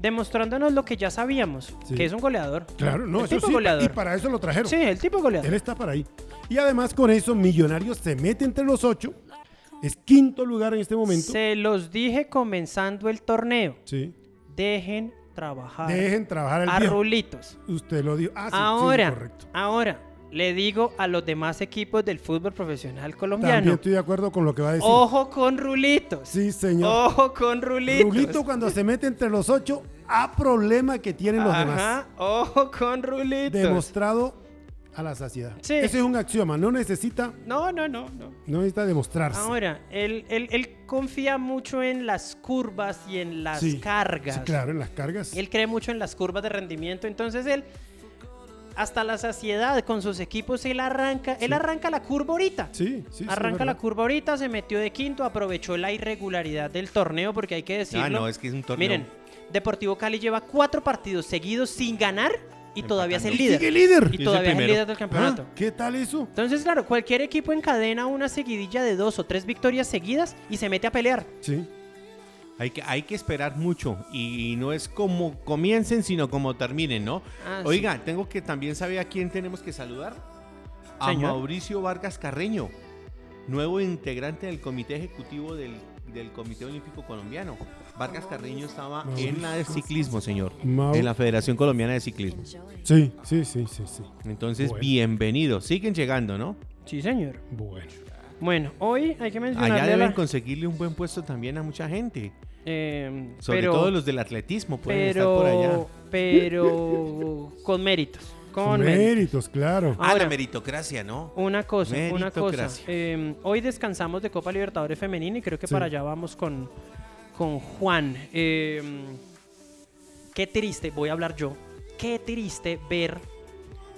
demostrándonos lo que ya sabíamos, Sí. que es un goleador. Claro, no, El eso tipo sí, goleador. y para eso lo trajeron. Sí, el tipo goleador. Él está para ahí. Y además con eso, Millonarios se mete entre los ocho. Es quinto lugar en este momento. Se los dije comenzando el torneo. Sí. Dejen trabajar Dejen trabajar a al viejo. Rulitos. Usted lo dijo. Ah, sí, sí, ahora, correcto. ahora, le digo a los demás equipos del fútbol profesional También colombiano. estoy de acuerdo con lo que va a decir. Ojo con Rulitos. Sí, señor. Ojo con Rulitos. Rulito cuando se mete entre los ocho, a problema que tienen los demás. Ajá, ojo con Rulitos. Demostrado a la saciedad. Sí. Ese es un axioma. No necesita, No, no, no, no. no necesita demostrarse. Ahora, él, él- él confía mucho en las curvas y en las Sí, cargas. Sí, claro, en las cargas. Él cree mucho en las curvas de rendimiento, entonces él hasta la saciedad con sus equipos él arranca, él arranca la curva ahorita. Sí, sí, sí, arranca la curva ahorita, se metió de quinto, aprovechó la irregularidad del torneo porque hay que decirlo. Ah, no, es que es un torneo. Miren, Deportivo Cali lleva cuatro partidos seguidos sin ganar y todavía es el líder. Sigue líder. Y es el todavía es el líder del campeonato. Ah, ¿Qué tal eso? Entonces, claro, cualquier equipo encadena una seguidilla de dos o tres victorias seguidas y se mete a pelear. Sí. Hay que, hay que esperar mucho y no es como comiencen, sino como terminen, ¿no? Ah, Oiga, tengo que también saber a quién tenemos que saludar. A Señor. Mauricio Vargas Carreño, nuevo integrante del comité ejecutivo del, del Comité Olímpico Colombiano. Vargas Carreño estaba en la de ciclismo, señor, Mau- en la Federación Colombiana de Ciclismo. Sí, sí, sí, sí, sí. Entonces, Bueno. bienvenido. Siguen llegando, ¿no? Sí, señor. Bueno. Bueno, hoy hay que mencionarle Allá deben la- conseguirle un buen puesto también a mucha gente. eh, Sobre pero, todo los del atletismo pueden estar por allá. pero, pero <laughs> con méritos. Con méritos. méritos, claro. Ah, Ahora- la meritocracia, ¿no? Una cosa, una cosa. Eh, hoy descansamos de Copa Libertadores Femenina y creo que Sí. para allá vamos con, con Juan. Eh, qué triste, voy a hablar yo. Qué triste ver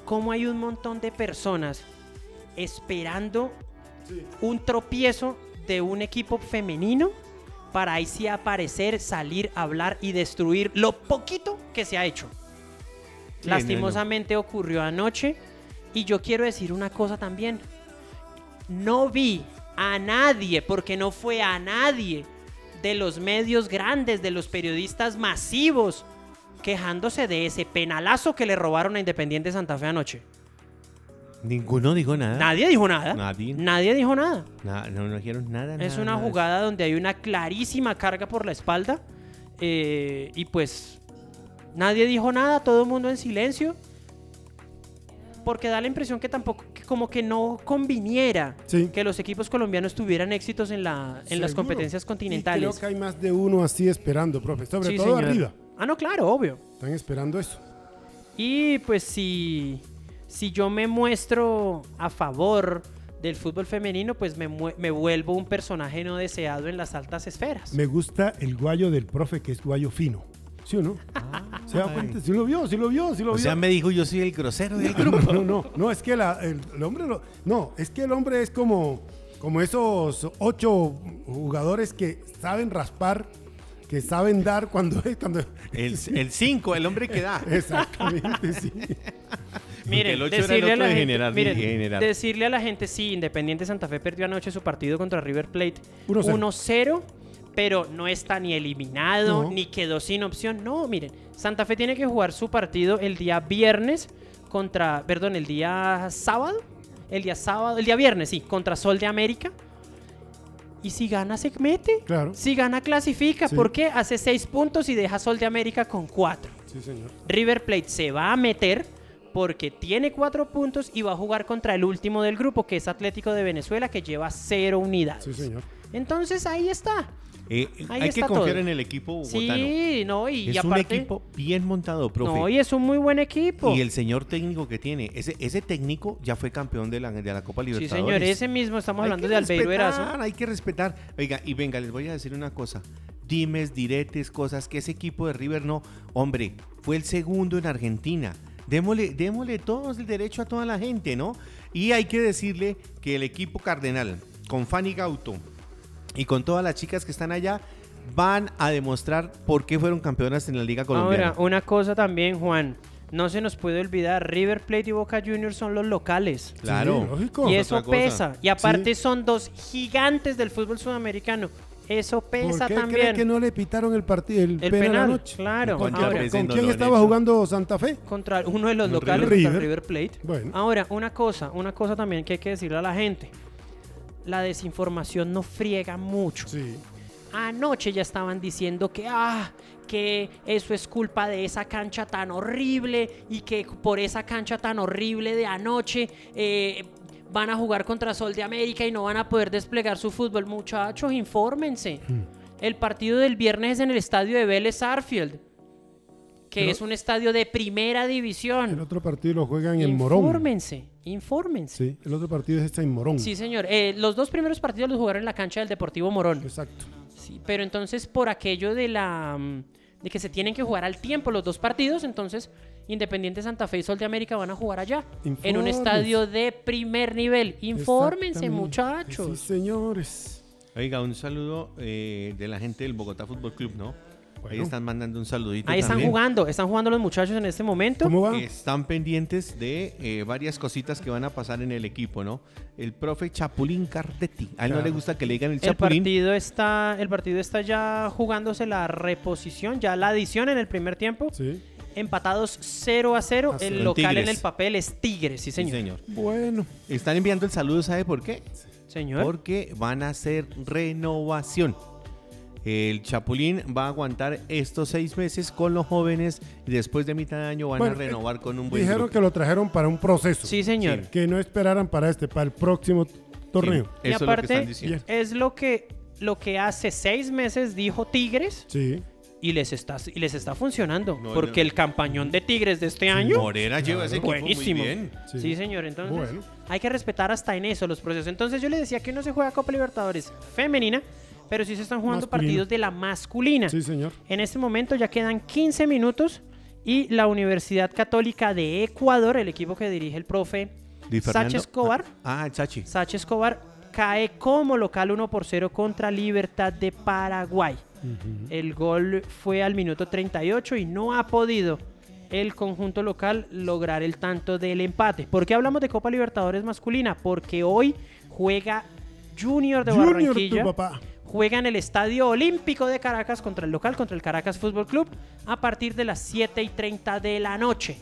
cómo hay un montón de personas esperando un tropiezo de un equipo femenino para ahí sí aparecer, salir, hablar y destruir lo poquito que se ha hecho. Sí, Lastimosamente ocurrió anoche y yo quiero decir una cosa también. No vi a nadie, porque no fue a nadie de los medios grandes, de los periodistas masivos, quejándose de ese penalazo que le robaron a Independiente Santa Fe anoche. Ninguno dijo nada. Nadie dijo nada. Nadie. Nadie dijo nada. Na- no, no dijeron nada. Es nada, una nada. jugada donde hay una clarísima carga por la espalda. eh, y pues nadie dijo nada, todo el mundo en silencio. porque da la impresión que tampoco, que como que no conviniera Sí. que los equipos colombianos tuvieran éxitos en, la, en las competencias Y continentales. creo que hay más de uno así esperando, profe. Sobre Sí, todo señor. arriba. Ah, no, claro, obvio. Están esperando eso. Y pues si, si yo me muestro a favor del fútbol femenino, pues me, mue- me vuelvo un personaje no deseado en las altas esferas. Me gusta el guayo del profe, que es guayo fino. ¿Sí o no? ¿Se da cuenta? ¿Sí lo vio? ¿Sí lo vio? ¿Sí lo O vio? sea, me dijo yo soy el grosero del <laughs> No, grupo. no, no, no, es que la- el, el hombre lo- no, es que el hombre es como, como esos ocho jugadores que saben raspar, que saben dar cuando <laughs> cuando El 5, el hombre que da. <laughs> exactamente sí. Miren, el ocho era el decirle, a la de gente, general, miren, general. decirle a la gente, sí, Independiente Santa Fe perdió anoche su partido contra River Plate 1-0. 1-0, pero no está ni eliminado, No. ni quedó sin opción. No, miren, Santa Fe tiene que jugar su partido el día viernes contra, perdón, el día sábado, el día sábado, el día viernes, sí, contra Sol de América. Y si gana, se mete. Claro. Si gana, clasifica. Sí. ¿Por qué? Hace seis puntos y deja Sol de América con cuatro. Sí, señor. River Plate se va a meter porque tiene cuatro puntos y va a jugar contra el último del grupo, que es Atlético de Venezuela, que lleva cero unidades. Sí, señor. Entonces ahí está. Eh, Ahí hay que confiar todo. en el equipo bogotano. Sí, no, y, y es un aparte. equipo bien montado, profe. no, y es un muy buen equipo. Y el señor técnico que tiene, ese, ese técnico ya fue campeón de la, de la Copa sí, Libertadores. señor, ese mismo, estamos Hay hablando de Albeiro respetar, Erazo. Hay que respetar. Oiga, y venga, les voy a decir una cosa. Dimes, diretes, cosas que ese equipo de River no. Hombre, fue el segundo en Argentina. Démosle, démosle todos el derecho a toda la gente, ¿no? Y hay que decirle que el equipo cardenal, con Fanny Gauto y con todas las chicas que están allá, van a demostrar por qué fueron campeonas en la Liga Colombiana. Ahora, una cosa también, Juan. No se nos puede olvidar, River Plate y Boca Juniors son los locales. claro. Sí, lógico. Y es eso pesa. Y aparte son dos gigantes del fútbol sudamericano. Eso pesa ¿Por qué también. cree que no le pitaron el partido el, El penal penal, anoche? claro. ¿Cuántas Ahora, ¿Con no quién estaba jugando Santa Fe? contra uno de los Un locales River. contra River Plate. Bueno. Ahora, una cosa, una cosa también que hay que decirle a la gente. La desinformación no friega mucho. Sí. Anoche ya estaban diciendo que ah, que eso es culpa de esa cancha tan horrible y que por esa cancha tan horrible de anoche eh, van a jugar contra Sol de América y no van a poder desplegar su fútbol. Muchachos, infórmense. El partido del viernes es en el estadio de Vélez Arfield, que Pero- es un estadio de primera división. El otro partido lo juegan en Morón. Infórmense, infórmense. Sí, el otro partido es este en Morón. Sí, señor. Eh, los dos primeros partidos los jugaron en la cancha del Deportivo Morón. Exacto. Sí, pero entonces por aquello de la mm, de que se tienen que jugar al tiempo los dos partidos, entonces Independiente Santa Fe y Sol de América van a jugar allá en un estadio de primer nivel. Infórmense, muchachos. Sí, señores. Oiga, un saludo eh, de la gente del Bogotá Fútbol Club, ¿no? Ahí están mandando un saludito. Ahí están también. jugando, están jugando los muchachos en este momento. ¿Cómo va? Están pendientes de eh, varias cositas que van a pasar en el equipo, ¿no? El profe Chapulín Cardetti. A él no le gusta que le digan el El Chapulín. partido está el partido está ya jugándose la reposición, ya la adición en el primer tiempo. Sí. Empatados 0 a 0. A cero. El Con local en el papel es Tigres, sí, Sí, señor. señor. Bueno. Están enviando el saludo, ¿sabe por qué? Señor. Porque van a hacer renovación. El Chapulín va a aguantar estos seis meses con los jóvenes y después de mitad de año van Bueno, a renovar con un buen Dijeron grupo. que lo trajeron para un proceso. Sí, señor. Sí. Que no esperaran para este, para el próximo torneo. Sí, Y eso es lo que aparte, están diciendo. es lo que, lo que hace seis meses dijo Tigres Sí. Y les está, y les está funcionando. No, porque no. el campañón de Tigres de este año, Morera lleva ese equipo buenísimo. muy bien. Sí. Sí. señor. Entonces, Bueno. hay que respetar hasta en eso los procesos. Entonces, yo le decía que no se juega Copa Libertadores femenina, pero sí se están jugando partidos de la masculina. Sí, señor. En este momento ya quedan 15 minutos y la Universidad Católica de Ecuador, el equipo que dirige el profe. Sánchez Escobar, Ah, el Sachi. Sánchez Escobar cae como local 1 por 0 contra Libertad de Paraguay. El gol fue al minuto 38 y no ha podido el conjunto local lograr el tanto del empate. ¿Por qué hablamos de Copa Libertadores masculina? Porque hoy juega Junior de Junior, Barranquilla. papá. Juega en el Estadio Olímpico de Caracas contra el local, contra el Caracas Fútbol Club, a partir de las 7 y 30 de la noche.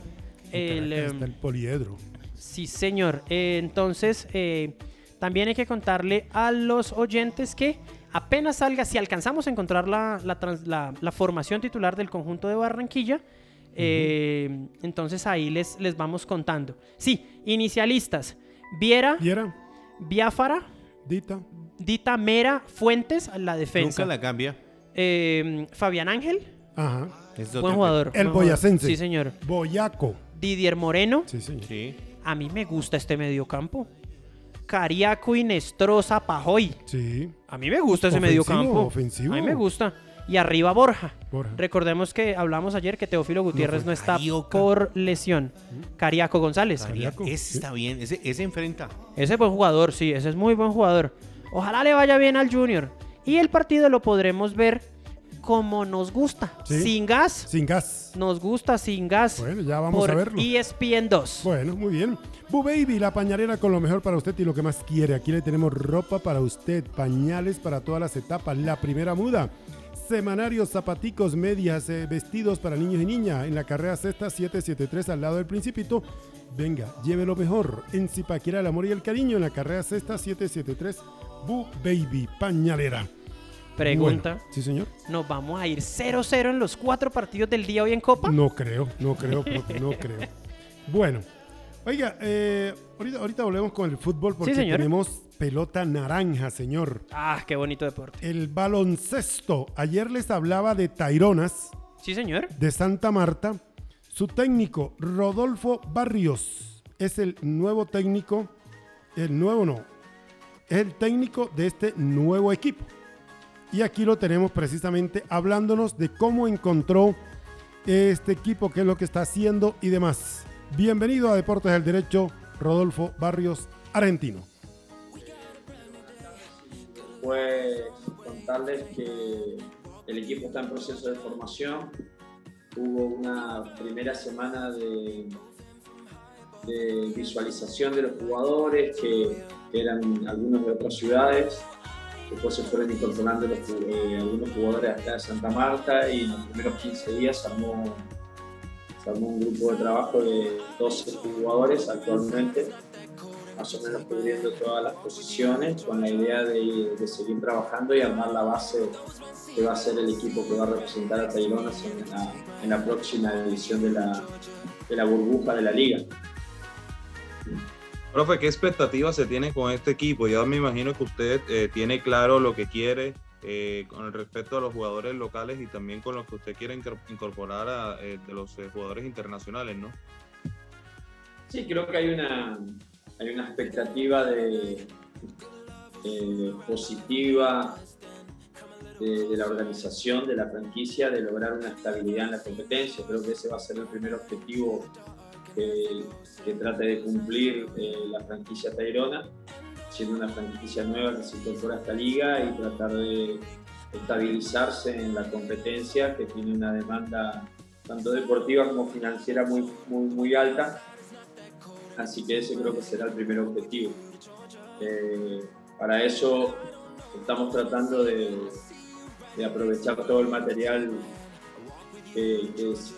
El, em, el poliedro. Sí, señor. Eh, entonces, eh, también hay que contarle a los oyentes que apenas salga, si alcanzamos a encontrar la, la trans- la- la formación titular del conjunto de Barranquilla, Eh, entonces ahí les, les vamos contando. Sí, inicialistas. Viera, Viera, Biafara, Dita, Dita Mera, Fuentes a la defensa. Nunca la cambia. Eh, Fabián Ángel, ajá. Es buen jugador. El buen jugador. boyacense. Sí, señor. Boyaco. Didier Moreno. Sí, señor. Sí. A mí me gusta este mediocampo. Cariaco y Nestroza Pajoy. Sí. A mí me gusta ese Ofensivo, mediocampo. ofensivo. A mí me gusta. Y arriba Borja. Borja. Recordemos que hablamos ayer que Teófilo Gutiérrez no, está Carioca. por lesión. Cariaco González. Cariaco. Ese está bien. Ese, ese enfrenta. Ese es buen jugador, sí, ese es muy buen jugador. Ojalá le vaya bien al Junior. Y el partido lo podremos ver como nos gusta. Sí. Sin gas. Sin gas. Nos gusta sin gas. Bueno, ya vamos por a verlo. ESPN 2. Bueno, muy bien. Bu Baby, la pañalera con lo mejor para usted y lo que más quiere. Aquí le tenemos ropa para usted, pañales para todas las etapas. La primera muda. Semanarios, zapaticos, medias, eh, vestidos para niños y niñas. En la carrera sexta 773 al lado del Principito. Venga, lleve lo mejor. En Zipaquira el amor y el cariño. En la carrera sexta 773. Bu Baby, pañalera. Pregunta. Bueno, sí, señor. ¿Nos vamos a ir 0-0 en los cuatro partidos del día hoy en Copa? No creo, no creo, no creo. Bueno, oiga, eh, ahorita, ahorita volvemos con el fútbol porque tenemos pelota naranja, señor. Ah, qué bonito deporte. El baloncesto. Ayer les hablaba de Taironas, Sí, señor. de Santa Marta. Su técnico, Rodolfo Barrios, es el nuevo técnico, el nuevo no, es el técnico de este nuevo equipo. Y aquí lo tenemos precisamente hablándonos de cómo encontró este equipo, qué es lo que está haciendo y demás. Bienvenido a Deportes del Derecho, Rodolfo Barrios, argentino. Pues contarles que el equipo está en proceso de formación. Hubo una primera semana de, visualización de los jugadores que eran algunos de otras ciudades. Después se fueron incorporando los eh, algunos jugadores de Santa Marta y en los primeros 15 días se armó, un grupo de trabajo de 12 jugadores actualmente más o menos cubriendo todas las posiciones con la idea de, de seguir trabajando y armar la base que va a ser el equipo que va a representar a Taironas en la, en la próxima edición de la, de la burbuja de la liga. Profe, ¿qué expectativas se tienen con este equipo? Ya me imagino que usted eh, tiene claro lo que quiere eh, con respecto a los jugadores locales y también con lo que usted quiere incor- incorporar a, eh, de los eh, jugadores internacionales, ¿no? Sí, creo que hay una, hay una expectativa de, positiva de, de la organización, de la franquicia, de lograr una estabilidad en la competencia. Creo que ese va a ser el primer objetivo que, trate de cumplir eh, la franquicia Tairona, siendo una franquicia nueva que se incorpora a esta liga y tratar de estabilizarse en la competencia que tiene una demanda tanto deportiva como financiera muy, muy, muy alta. Así que ese creo que será el primer objetivo. Eh, para eso estamos tratando de, aprovechar todo el material que,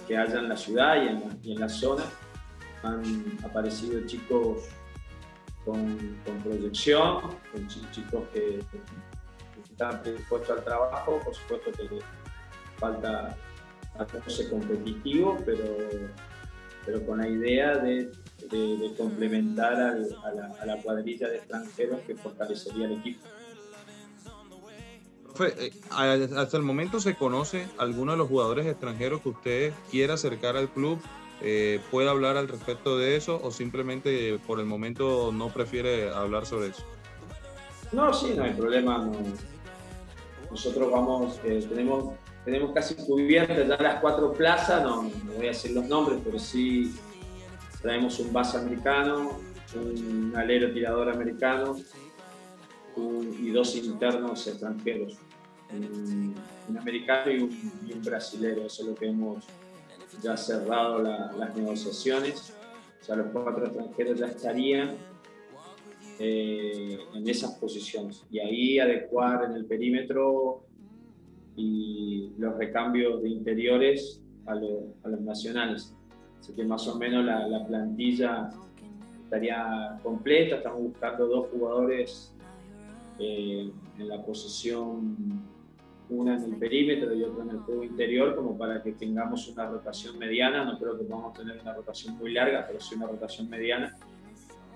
que, haya en la ciudad y en y en la zona. Han aparecido chicos con, proyección, con chi- chicos que, que están predispuestos al trabajo, por supuesto que falta hacerse competitivo, pero, pero con la idea de, complementar a, la, a la cuadrilla de extranjeros que fortalecería el equipo. Eh, hasta el momento se conoce alguno de los jugadores extranjeros que usted quiera acercar al club. Eh, ¿Puede hablar al respecto de eso o simplemente por el momento no prefiere hablar sobre eso? No, sí, no hay problema. no. Nosotros vamos, eh, tenemos, tenemos casi cubiertas ya las cuatro plazas, no, voy a decir los nombres, pero sí traemos un base americano, un alero tirador americano y dos internos extranjeros, un, un americano y un, y un brasilero. Eso es lo que hemos ya cerrado la- las negociaciones. O sea, los cuatro extranjeros ya estarían eh, en esas posiciones y ahí adecuar en el perímetro y los recambios de interiores a, lo- a los nacionales. Así que más o menos la, la plantilla estaría completa, estamos buscando dos jugadores eh, en la posición una en el perímetro y otra en el juego interior, como para que tengamos una rotación mediana. No creo que podamos tener una rotación muy larga, pero sí una rotación mediana.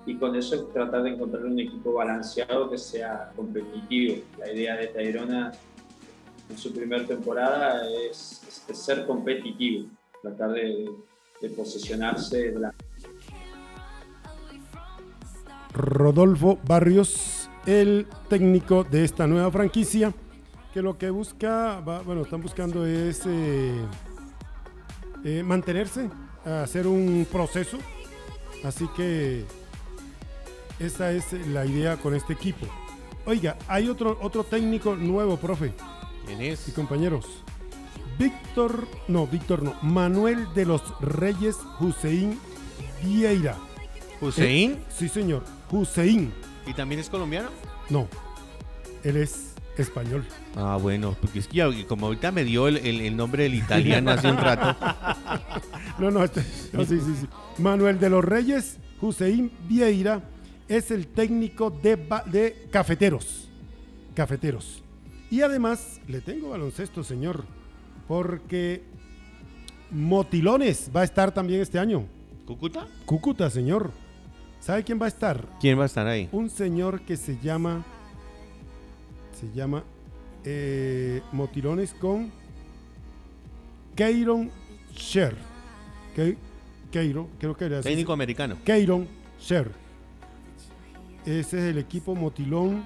Y con eso tratar de encontrar un equipo balanceado que sea competitivo. La idea de Tairona en su primera temporada es, es ser competitivo, tratar de, de posicionarse blanco. Rodolfo Barrios, el técnico de esta nueva franquicia, que lo que busca, va- bueno, están buscando es eh, eh, mantenerse, hacer un proceso. Así que esa es la idea con este equipo. Oiga, hay otro, otro técnico nuevo, profe ¿Quién y es? compañeros. Víctor, no, Víctor no, Manuel de los Reyes Hussein Vieira. Hussein. Sí, señor, Hussein. ¿Y también es colombiano? No, él es español. Ah, bueno, porque es que ya- como ahorita me dio el, el- el nombre del italiano hace un rato. <laughs> No, no, este- no, sí, sí, sí. Manuel de los Reyes Hussein Vieira es el técnico de, de cafeteros. Cafeteros. Y además, le tengo baloncesto, señor, porque Motilones va a estar también este año. ¿Cúcuta? Cúcuta, señor. ¿Sabe quién va a estar? ¿Quién va a estar ahí? Un señor que se llama. Se llama. eh, Motilones con. Keiron Sher. Ke- Keiro, creo que era así. Técnico americano. Keiron Sher. Ese es el equipo Motilón.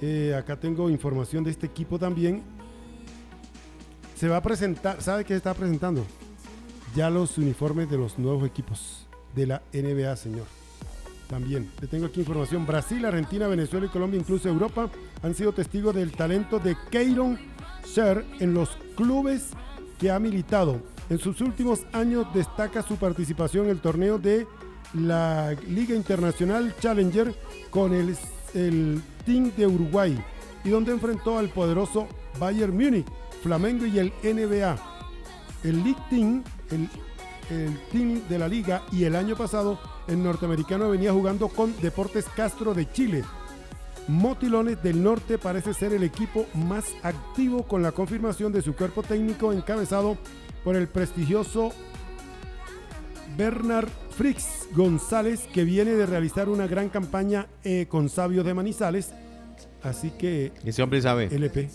Eh, acá tengo información de este equipo también. Se va a presentar, ¿sabe qué se está presentando? Ya los uniformes de los nuevos equipos de la NBA, señor. También, le tengo aquí información. Brasil, Argentina, Venezuela y Colombia, incluso Europa, han sido testigos del talento de Keiron Sher en los clubes que ha militado. En sus últimos años destaca su participación en el torneo de la Liga Internacional Challenger con el, el Team de Uruguay y donde enfrentó al poderoso Bayern Múnich, Flamengo y el NBA. El League Team, el, el team de la liga y el año pasado el norteamericano venía jugando con Deportes Castro de Chile. Motilones del Norte parece ser el equipo más activo con la confirmación de su cuerpo técnico encabezado por el prestigioso Bernard Frix González que viene de realizar una gran campaña eh, con Sabio de Manizales. Así que Ese hombre sabe. LP,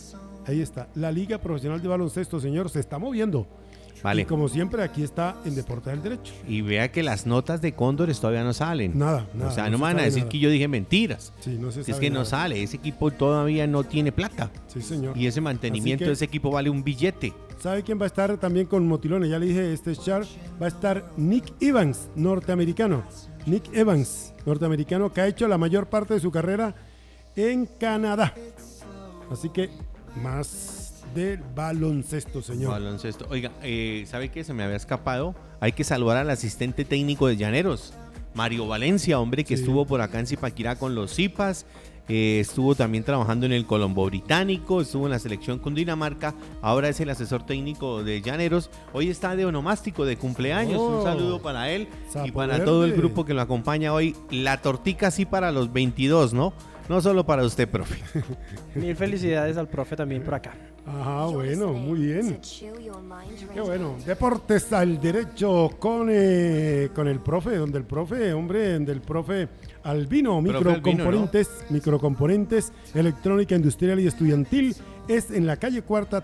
ahí está. La Liga Profesional de Baloncesto, señor, se está moviendo. Vale. Y como siempre, aquí está en Deportes del Derecho. Y vea que las notas de Cóndores todavía no salen. Nada, nada. o sea, no no, se me van a decir nada. que yo dije mentiras. Sí, no se es sabe que no sale. Ese equipo todavía no tiene plata. Sí, señor. Y ese mantenimiento que- de ese equipo vale un billete. ¿Sabe quién va a estar también con Motilones? Ya le dije, este char va a estar Nick Evans, norteamericano. Nick Evans, norteamericano, que ha hecho la mayor parte de su carrera en Canadá. Así que más del baloncesto, señor. Baloncesto. Oiga, eh, ¿sabe qué? Se me había escapado. Hay que saludar al asistente técnico de Llaneros, Mario Valencia, hombre que Sí. estuvo por acá en Zipaquirá con los Zipas. eh, estuvo también trabajando en el Colombo Británico, estuvo en la selección con Dinamarca, ahora es el asesor técnico de Llaneros. Hoy está de onomástico de cumpleaños. Oh. Un saludo para él y para todo el grupo que lo acompaña hoy. La tortica sí para los 22, ¿no? No solo para usted, profe. <laughs> Mil felicidades al profe también por acá. Ajá, bueno, muy bien. Qué bueno. Deportes al derecho con, eh, con el profe, donde el profe, hombre, del profe Albino, microcomponentes, microcomponentes, electrónica industrial y estudiantil, es en la calle cuarta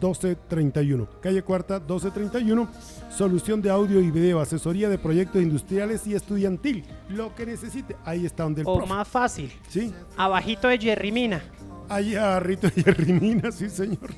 31231. Calle cuarta 1231, solución de audio y video, asesoría de proyectos industriales y estudiantil. Lo que necesite, ahí está donde el O profe. más fácil, Sí, abajito de Jerry Mina. allá Rito Jerry Mina, sí señor.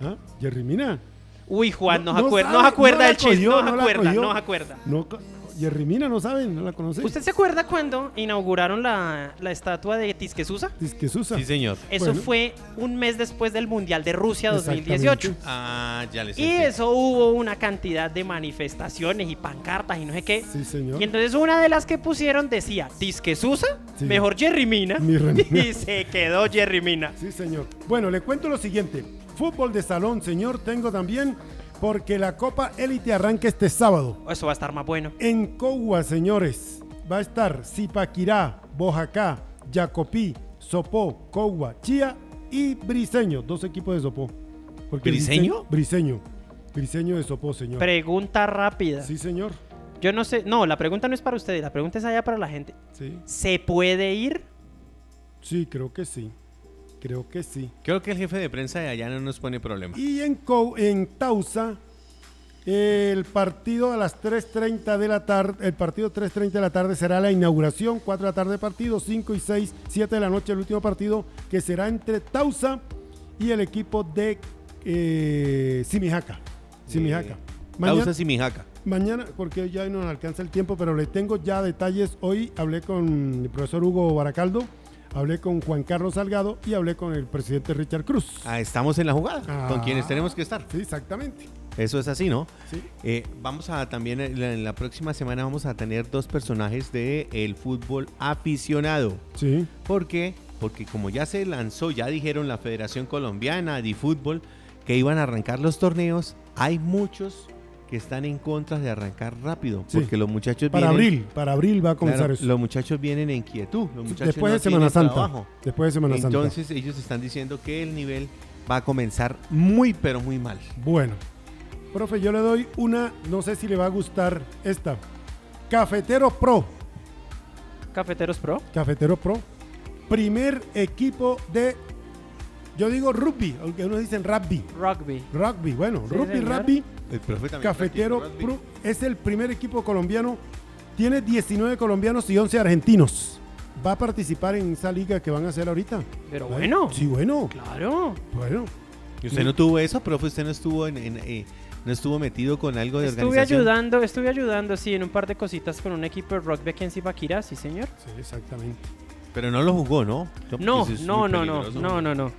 ¿Ah? Jerry Mina. Uy, Juan, no, No- acuerda, sabe, no se acuerda no la del chiste, cogió, no se no la acuerda, cogió. no se acuerda. No, co- Yerrimina no saben, no la conocen. ¿Usted se acuerda cuando inauguraron la, la estatua de Tisquesusa? Dice que Susa. Sí, señor. Eso Bueno. fue un mes después del Mundial de Rusia Exactamente. 2018. Ah, ya les Y eso hubo una cantidad de manifestaciones y pancartas y no sé qué. Sí, señor. Y entonces una de las que pusieron decía, Tisquesusa, Sí. mejor Jerry Mina. Mi Remina. <laughs> Y se quedó Jerry Mina. Sí, señor. Bueno, le cuento lo siguiente. Fútbol de salón, señor, tengo también porque la Copa Élite arranca este sábado. Eso va a estar más bueno. En Cogua, señores, va a estar Zipaquirá, Bojacá, Jacopí, Sopó, Cogua, Chía y Briseño, dos equipos de Sopó. Porque ¿Briseño? Briseño. Briseño de Sopó, señor. Pregunta rápida. Sí, señor. Yo no sé. No, la pregunta no es para ustedes. La pregunta es allá para la gente. Sí. ¿Se puede ir? Sí, creo que sí. Creo que sí. Creo que el jefe de prensa de allá no nos pone problema. Y en, Co- en Tausa, el partido a las 3.30 de la tarde, el partido 3.30 de la tarde será la inauguración, 4 de la tarde partido, 5 y 6, 7 de la noche el último partido, que será entre Tausa y el equipo de eh, Simijaca. Simijaca. Mañana, Causa Simijaca. mañana, porque ya no nos alcanza el tiempo, pero le tengo ya detalles. Hoy hablé con el profesor Hugo Baracaldo, hablé con Juan Carlos Salgado y hablé con el presidente Richard Cruz. Ah, estamos en la jugada, con Ah. quienes tenemos que estar. Sí, exactamente. Eso es así, ¿no? Sí. Eh, vamos a también, en la, en la próxima semana vamos a tener dos personajes del el fútbol aficionado. Sí. ¿Por qué? Porque como ya se lanzó, ya dijeron la Federación Colombiana de Fútbol que iban a arrancar los torneos, hay muchos que están en contra de arrancar rápido, Sí. porque los muchachos Para vienen, abril, para abril va a comenzar Claro, eso. los muchachos vienen en quietud, los muchachos Después no de Semana Santa. trabajo. Después de Semana Santa. Entonces ellos están diciendo que el nivel va a comenzar muy pero muy mal. Bueno, profe, yo le doy una, no sé si le va a gustar esta. Cafetero Pro. Cafeteros Pro. Cafetero Pro. Primer equipo de, yo digo rugby, aunque unos dicen rugby. Rugby. Rugby, bueno, Sí, rugby, señor. rugby. El profe también Cafetero Pro es el primer equipo colombiano. Tiene 19 colombianos y 11 argentinos. Va a participar en esa liga que van a hacer ahorita. Pero ¿Eh? bueno. Sí, bueno. Claro. Bueno. ¿Y usted no tuvo eso, profe? ¿Usted no estuvo en, en, eh, no estuvo metido con algo de Estuve organización? ayudando, estuve ayudando, sí, en un par de cositas con un equipo de rugby aquí en Zipaquirá, sí, señor. Sí, exactamente. Pero no lo jugó, ¿no? No, no, no, no, no, no, no.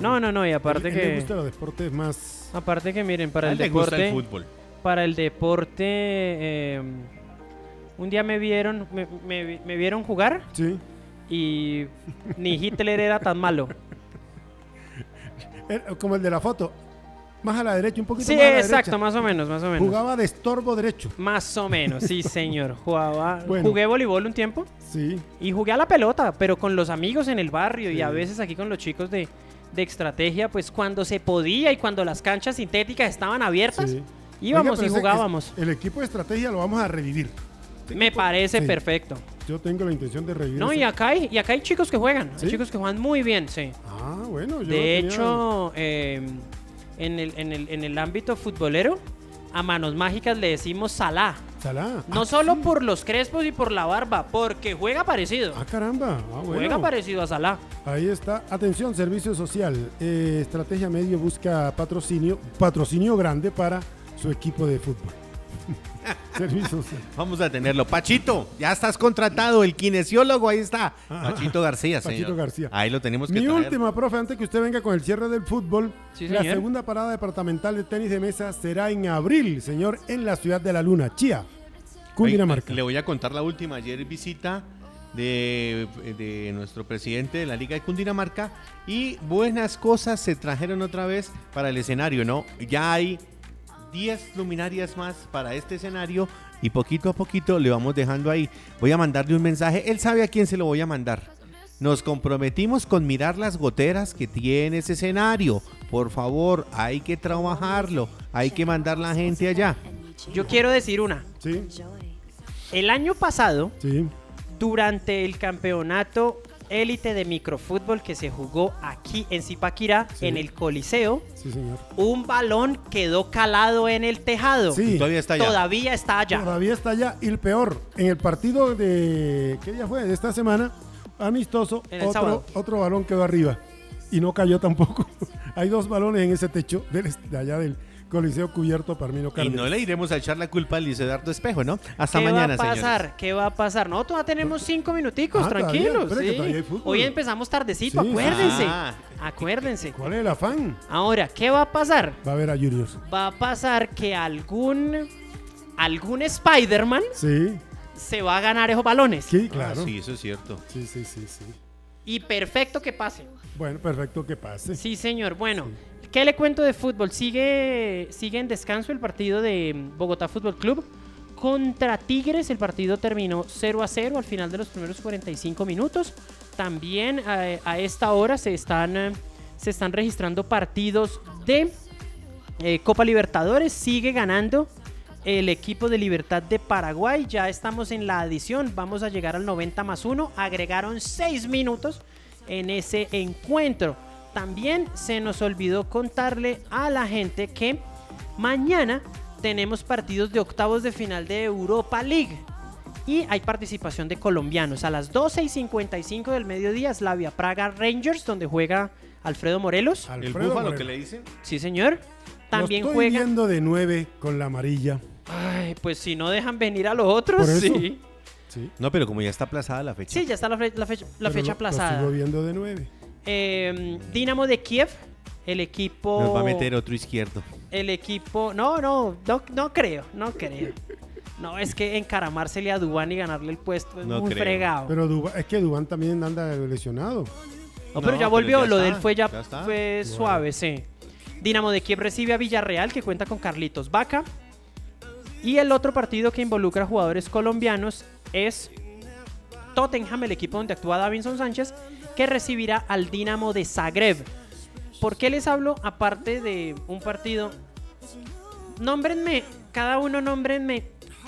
No, No, no, y aparte Él- él le que... gusta los deportes más. Aparte que miren, para A el le gusta deporte... el fútbol. para el deporte, eh, un día me vieron, me, me- me vieron jugar Sí. y ni Hitler era tan malo. Él- <laughs> como el de la foto. Más a la derecha, un poquito Sí, más a la exacto, derecha. más o menos, más o menos. Jugaba de estorbo derecho. Más o menos, sí, <laughs> señor. Jugaba, Bueno. jugué voleibol un tiempo Sí. y jugué a la pelota, pero con los amigos en el barrio y Sí. a veces aquí con los chicos de, de estrategia, pues cuando se podía y cuando las canchas sintéticas estaban abiertas, sí. íbamos Oiga, y jugábamos. el equipo de estrategia lo vamos a revivir. Me parece Sí. perfecto. Yo tengo la intención de revivir. No, ese- y acá hay, y acá hay chicos que juegan, ¿Sí? hay chicos que juegan muy bien, sí. Ah, bueno. yo De tenía- hecho, eh, en, el, en, el, en el ámbito futbolero, a manos mágicas le decimos Salah. Salah. No Ah, solo sí. por los crespos y por la barba, porque juega parecido. Ah, caramba. Ah, bueno. Juega parecido a Salah. Ahí está. Atención, servicio social. Eh, Estrategia Medio busca patrocinio, patrocinio grande para su equipo de fútbol. <laughs> servicio social. Vamos a tenerlo. Pachito, ya estás contratado, el kinesiólogo, ahí está. Ah, Pachito García, señor. Pachito García. Ahí lo tenemos que Mi traer. última, profe, antes que usted venga con el cierre del fútbol, Sí, la señor. segunda parada departamental de tenis de mesa será en abril, señor, en la ciudad de la Luna, Chía, Cundinamarca. Oye, Le voy a contar la última. Ayer visita de, de nuestro presidente de la Liga de Cundinamarca y buenas cosas se trajeron otra vez para el escenario, ¿no? Ya hay 10 luminarias más para este escenario y poquito a poquito le vamos dejando ahí. Voy a mandarle un mensaje. Él sabe a quién se lo voy a mandar. Nos comprometimos con mirar las goteras que tiene ese escenario. Por favor, hay que trabajarlo. Hay que mandar la gente allá. Yo quiero decir una. Sí, El año pasado, sí. durante el campeonato élite de microfútbol que se jugó aquí en Zipaquirá, Sí. en el Coliseo, Sí, señor. un balón quedó calado en el tejado. Sí. Todavía está allá. Todavía está allá. Todavía está allá. Y el peor, en el partido de. ¿Qué día fue? De esta semana, amistoso, otro, otro balón quedó arriba. Y no cayó tampoco. <laughs> Hay dos balones en ese techo de allá del Coliseo cubierto Parmino Y Cárdenas. no le iremos a echar la culpa al Licedardo Espejo, ¿no? Hasta ¿Qué mañana, va a pasar? señores. ¿Qué va a pasar? No, todavía tenemos cinco minuticos, Ah, todavía, tranquilos. sí. Hoy empezamos tardecito, Sí, acuérdense. Ah. Acuérdense. ¿Cuál es el afán? Ahora, ¿qué va a pasar? Va a haber a Juniors. Va a pasar que algún algún Spider-Man Sí, se va a ganar esos balones. sí, claro. Ah, sí, eso es cierto. Sí, sí, sí, sí. Y perfecto que pase. Bueno, perfecto que pase. Sí, señor. Bueno, ¿qué le cuento de fútbol? Sigue, sigue en descanso el partido de Bogotá Fútbol Club. Contra Tigres el partido terminó 0 a 0 al final de los primeros 45 minutos. También eh, a esta hora se están, eh, se están registrando partidos de eh, Copa Libertadores. Sigue ganando el equipo de Libertad de Paraguay. Ya estamos en la adición. Vamos a llegar al 90 más 1. Agregaron 6 minutos en ese encuentro. También se nos olvidó contarle a la gente que mañana tenemos partidos de octavos de final de Europa League. Y hay participación de colombianos. A las 12 y 55 del mediodía, Slavia Praga Rangers, donde juega Alfredo Morelos. ¿El Alfredo búfalo que le dicen? Sí, señor. También Lo estoy juega. viendo de 9 con la amarilla. Ay, pues si no dejan venir a los otros, Por eso. sí. Sí. No, pero como ya está aplazada la fecha. Sí, ya está la, fe- la fecha, la Pero fecha lo- Lo aplazada. sigo viendo de 9. Eh, Dinamo de Kiev, el equipo. Nos va a meter otro izquierdo. El equipo. No, no, no, no creo, no creo. No, es que encaramársele a Dubán y ganarle el puesto es No muy creo. fregado. Pero Dubán- es que Dubán también anda lesionado. no, pero No, ya pero volvió, ya lo de está, él fue ya, fue suave, sí. Dinamo de Kiev recibe a Villarreal, que cuenta con Carlitos Vaca. Y el otro partido que involucra jugadores colombianos es Tottenham, el equipo donde actúa Davinson Sánchez, que recibirá al Dinamo de Zagreb. ¿Por qué les hablo aparte de un partido? Nómbrenme, cada uno nómbrenme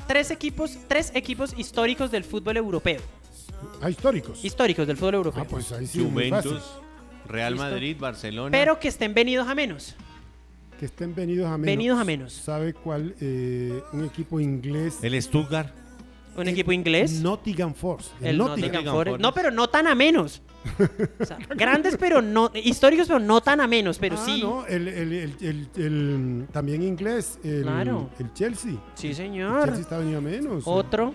tres equipos, tres equipos históricos del fútbol europeo. Ah, históricos. Históricos del fútbol europeo. Ah, pues ahí sí. Juventus, Real Listo. Madrid, Barcelona. pero que estén venidos a menos. Que estén venidos a menos. Venidos a menos. ¿Sabe cuál? Eh, un equipo inglés. el Stuttgart. Un equipo inglés. Nottingham Force. el Nottingham Nottingham Forest. Forest. No, pero no tan a menos. O sea, grandes, pero no. Históricos, pero no tan a menos. Pero Ah, sí. no, el, el- el- el- el- también inglés. El, Claro. el Chelsea. Sí, El señor. Chelsea está venido a menos. Otro.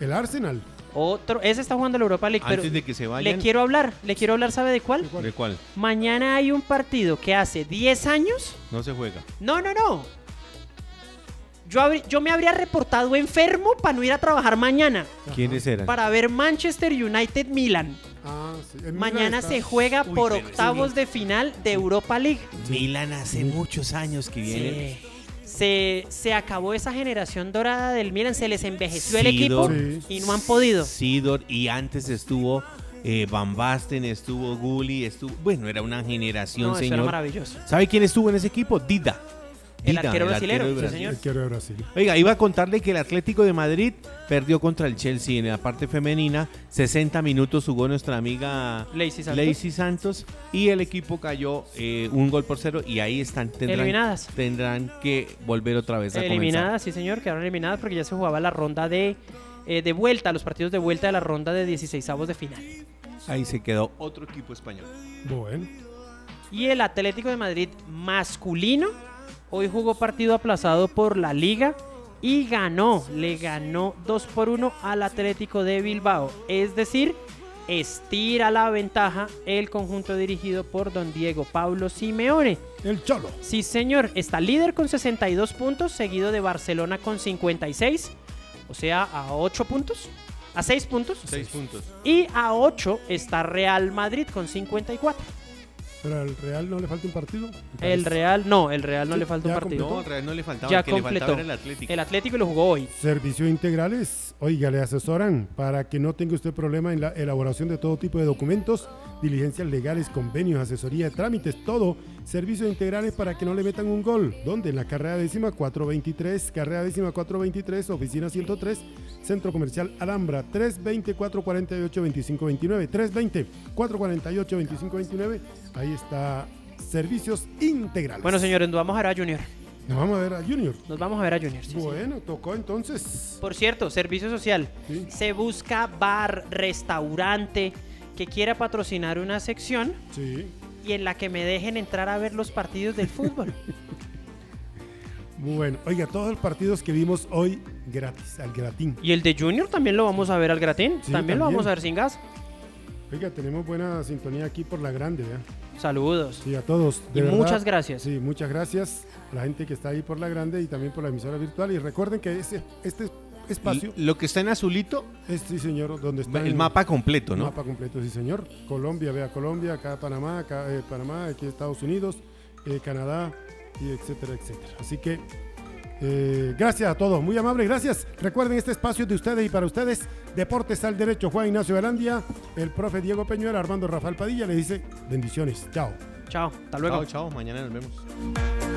El Arsenal. Otro. Ese está jugando la Europa League. Pero Antes de que se le vayan. quiero hablar. Le quiero hablar, ¿sabe de cuál? ¿De cuál? Mañana hay un partido que hace 10 años. No se juega. No, no, no. Yo, me habría reportado enfermo para no ir a trabajar mañana. ¿Quiénes eran? Para ver Manchester United Milan. Ah, sí. Mañana está- se juega Uy, por octavos de final de Europa League. Milan hace muchos años que viene. Sí. Se, se acabó esa generación dorada del Milan, se les envejeció el equipo Sí. y no han podido. Sidor y antes estuvo eh, Van Basten, estuvo Gulli, estuvo... Bueno, era una generación, No, eso era señor. maravilloso. ¿Sabe quién estuvo en ese equipo? Dida. El Dida, arquero brasilero, de Brasil. El quiero de Brasil. Oiga, iba a contarle que el Atlético de Madrid perdió contra el Chelsea en la parte femenina. 60 minutos jugó nuestra amiga Lacey Santos. Lacey Santos y el equipo cayó eh, un gol por cero y ahí están. Tendrán, Eliminadas. Tendrán que volver otra vez a comenzar. Eliminadas, sí señor, quedaron eliminadas porque ya se jugaba la ronda de, eh, de vuelta, los partidos de vuelta de la ronda de 16 avos de final. Ahí se quedó otro equipo español. Bueno. Y el Atlético de Madrid masculino hoy jugó partido aplazado por la liga y ganó, le ganó 2 por 1 al Atlético de Bilbao. Es decir, estira la ventaja el conjunto dirigido por don Diego Pablo Simeone. El Cholo. Sí, señor, está líder con 62 puntos, seguido de Barcelona con 56, o sea, a 8 puntos, a 6 puntos. Seis puntos. Y a 8 está Real Madrid con 54. Pero al Real no le falta un partido. El Real, no, el Real no Sí, le falta un partido. No, en realidad no le faltaba. Ya el que le completó. faltaba era el Atlético. El Atlético lo jugó hoy. Servicios integrales, oiga, le asesoran para que no tenga usted problema en la elaboración de todo tipo de documentos, diligencias legales, convenios, asesoría, trámites, todo. Servicios integrales para que no le metan un gol. ¿Dónde? En la carrera décima 423, carrera décima 423, oficina 103, Centro Comercial Alhambra, 320-448-2529, 320-448-2529. Ahí está Servicios integrales. Bueno, señores, nos vamos a ver a Junior. Nos vamos a ver a Junior. Nos vamos a ver a Junior. sí, sí. Bueno, tocó entonces. Por cierto, servicio social. Sí. Se busca bar, restaurante que quiera patrocinar una sección Sí. Y en la que me dejen entrar a ver los partidos del fútbol. Bueno, oiga, todos los partidos que vimos hoy gratis, al gratín. y el de Junior también lo vamos a ver al gratín. Sí, también, lo vamos a ver sin gas. Oiga, tenemos buena sintonía aquí por la grande, ¿verdad? Saludos. Sí, a todos. de y verdad. muchas gracias. Sí, muchas gracias a la gente que está ahí por la grande y también por la emisora virtual. Y recuerden que ese, este espacio Lo que está en azulito, es, sí, señor, donde está el mapa completo, ¿no? mapa completo, sí, señor. Colombia, vea Colombia, acá Panamá, acá eh, Panamá, aquí Estados Unidos, eh, Canadá, y etcétera, etcétera. Así que Eh, gracias a todos, muy amable, gracias. Recuerden este espacio de ustedes y para ustedes, Deportes al Derecho, Juan Ignacio Velandia, el profe Diego Peñuel, Armando Rafael Padilla, le dice bendiciones, chao. Chao, hasta luego. Chao, chao, mañana nos vemos.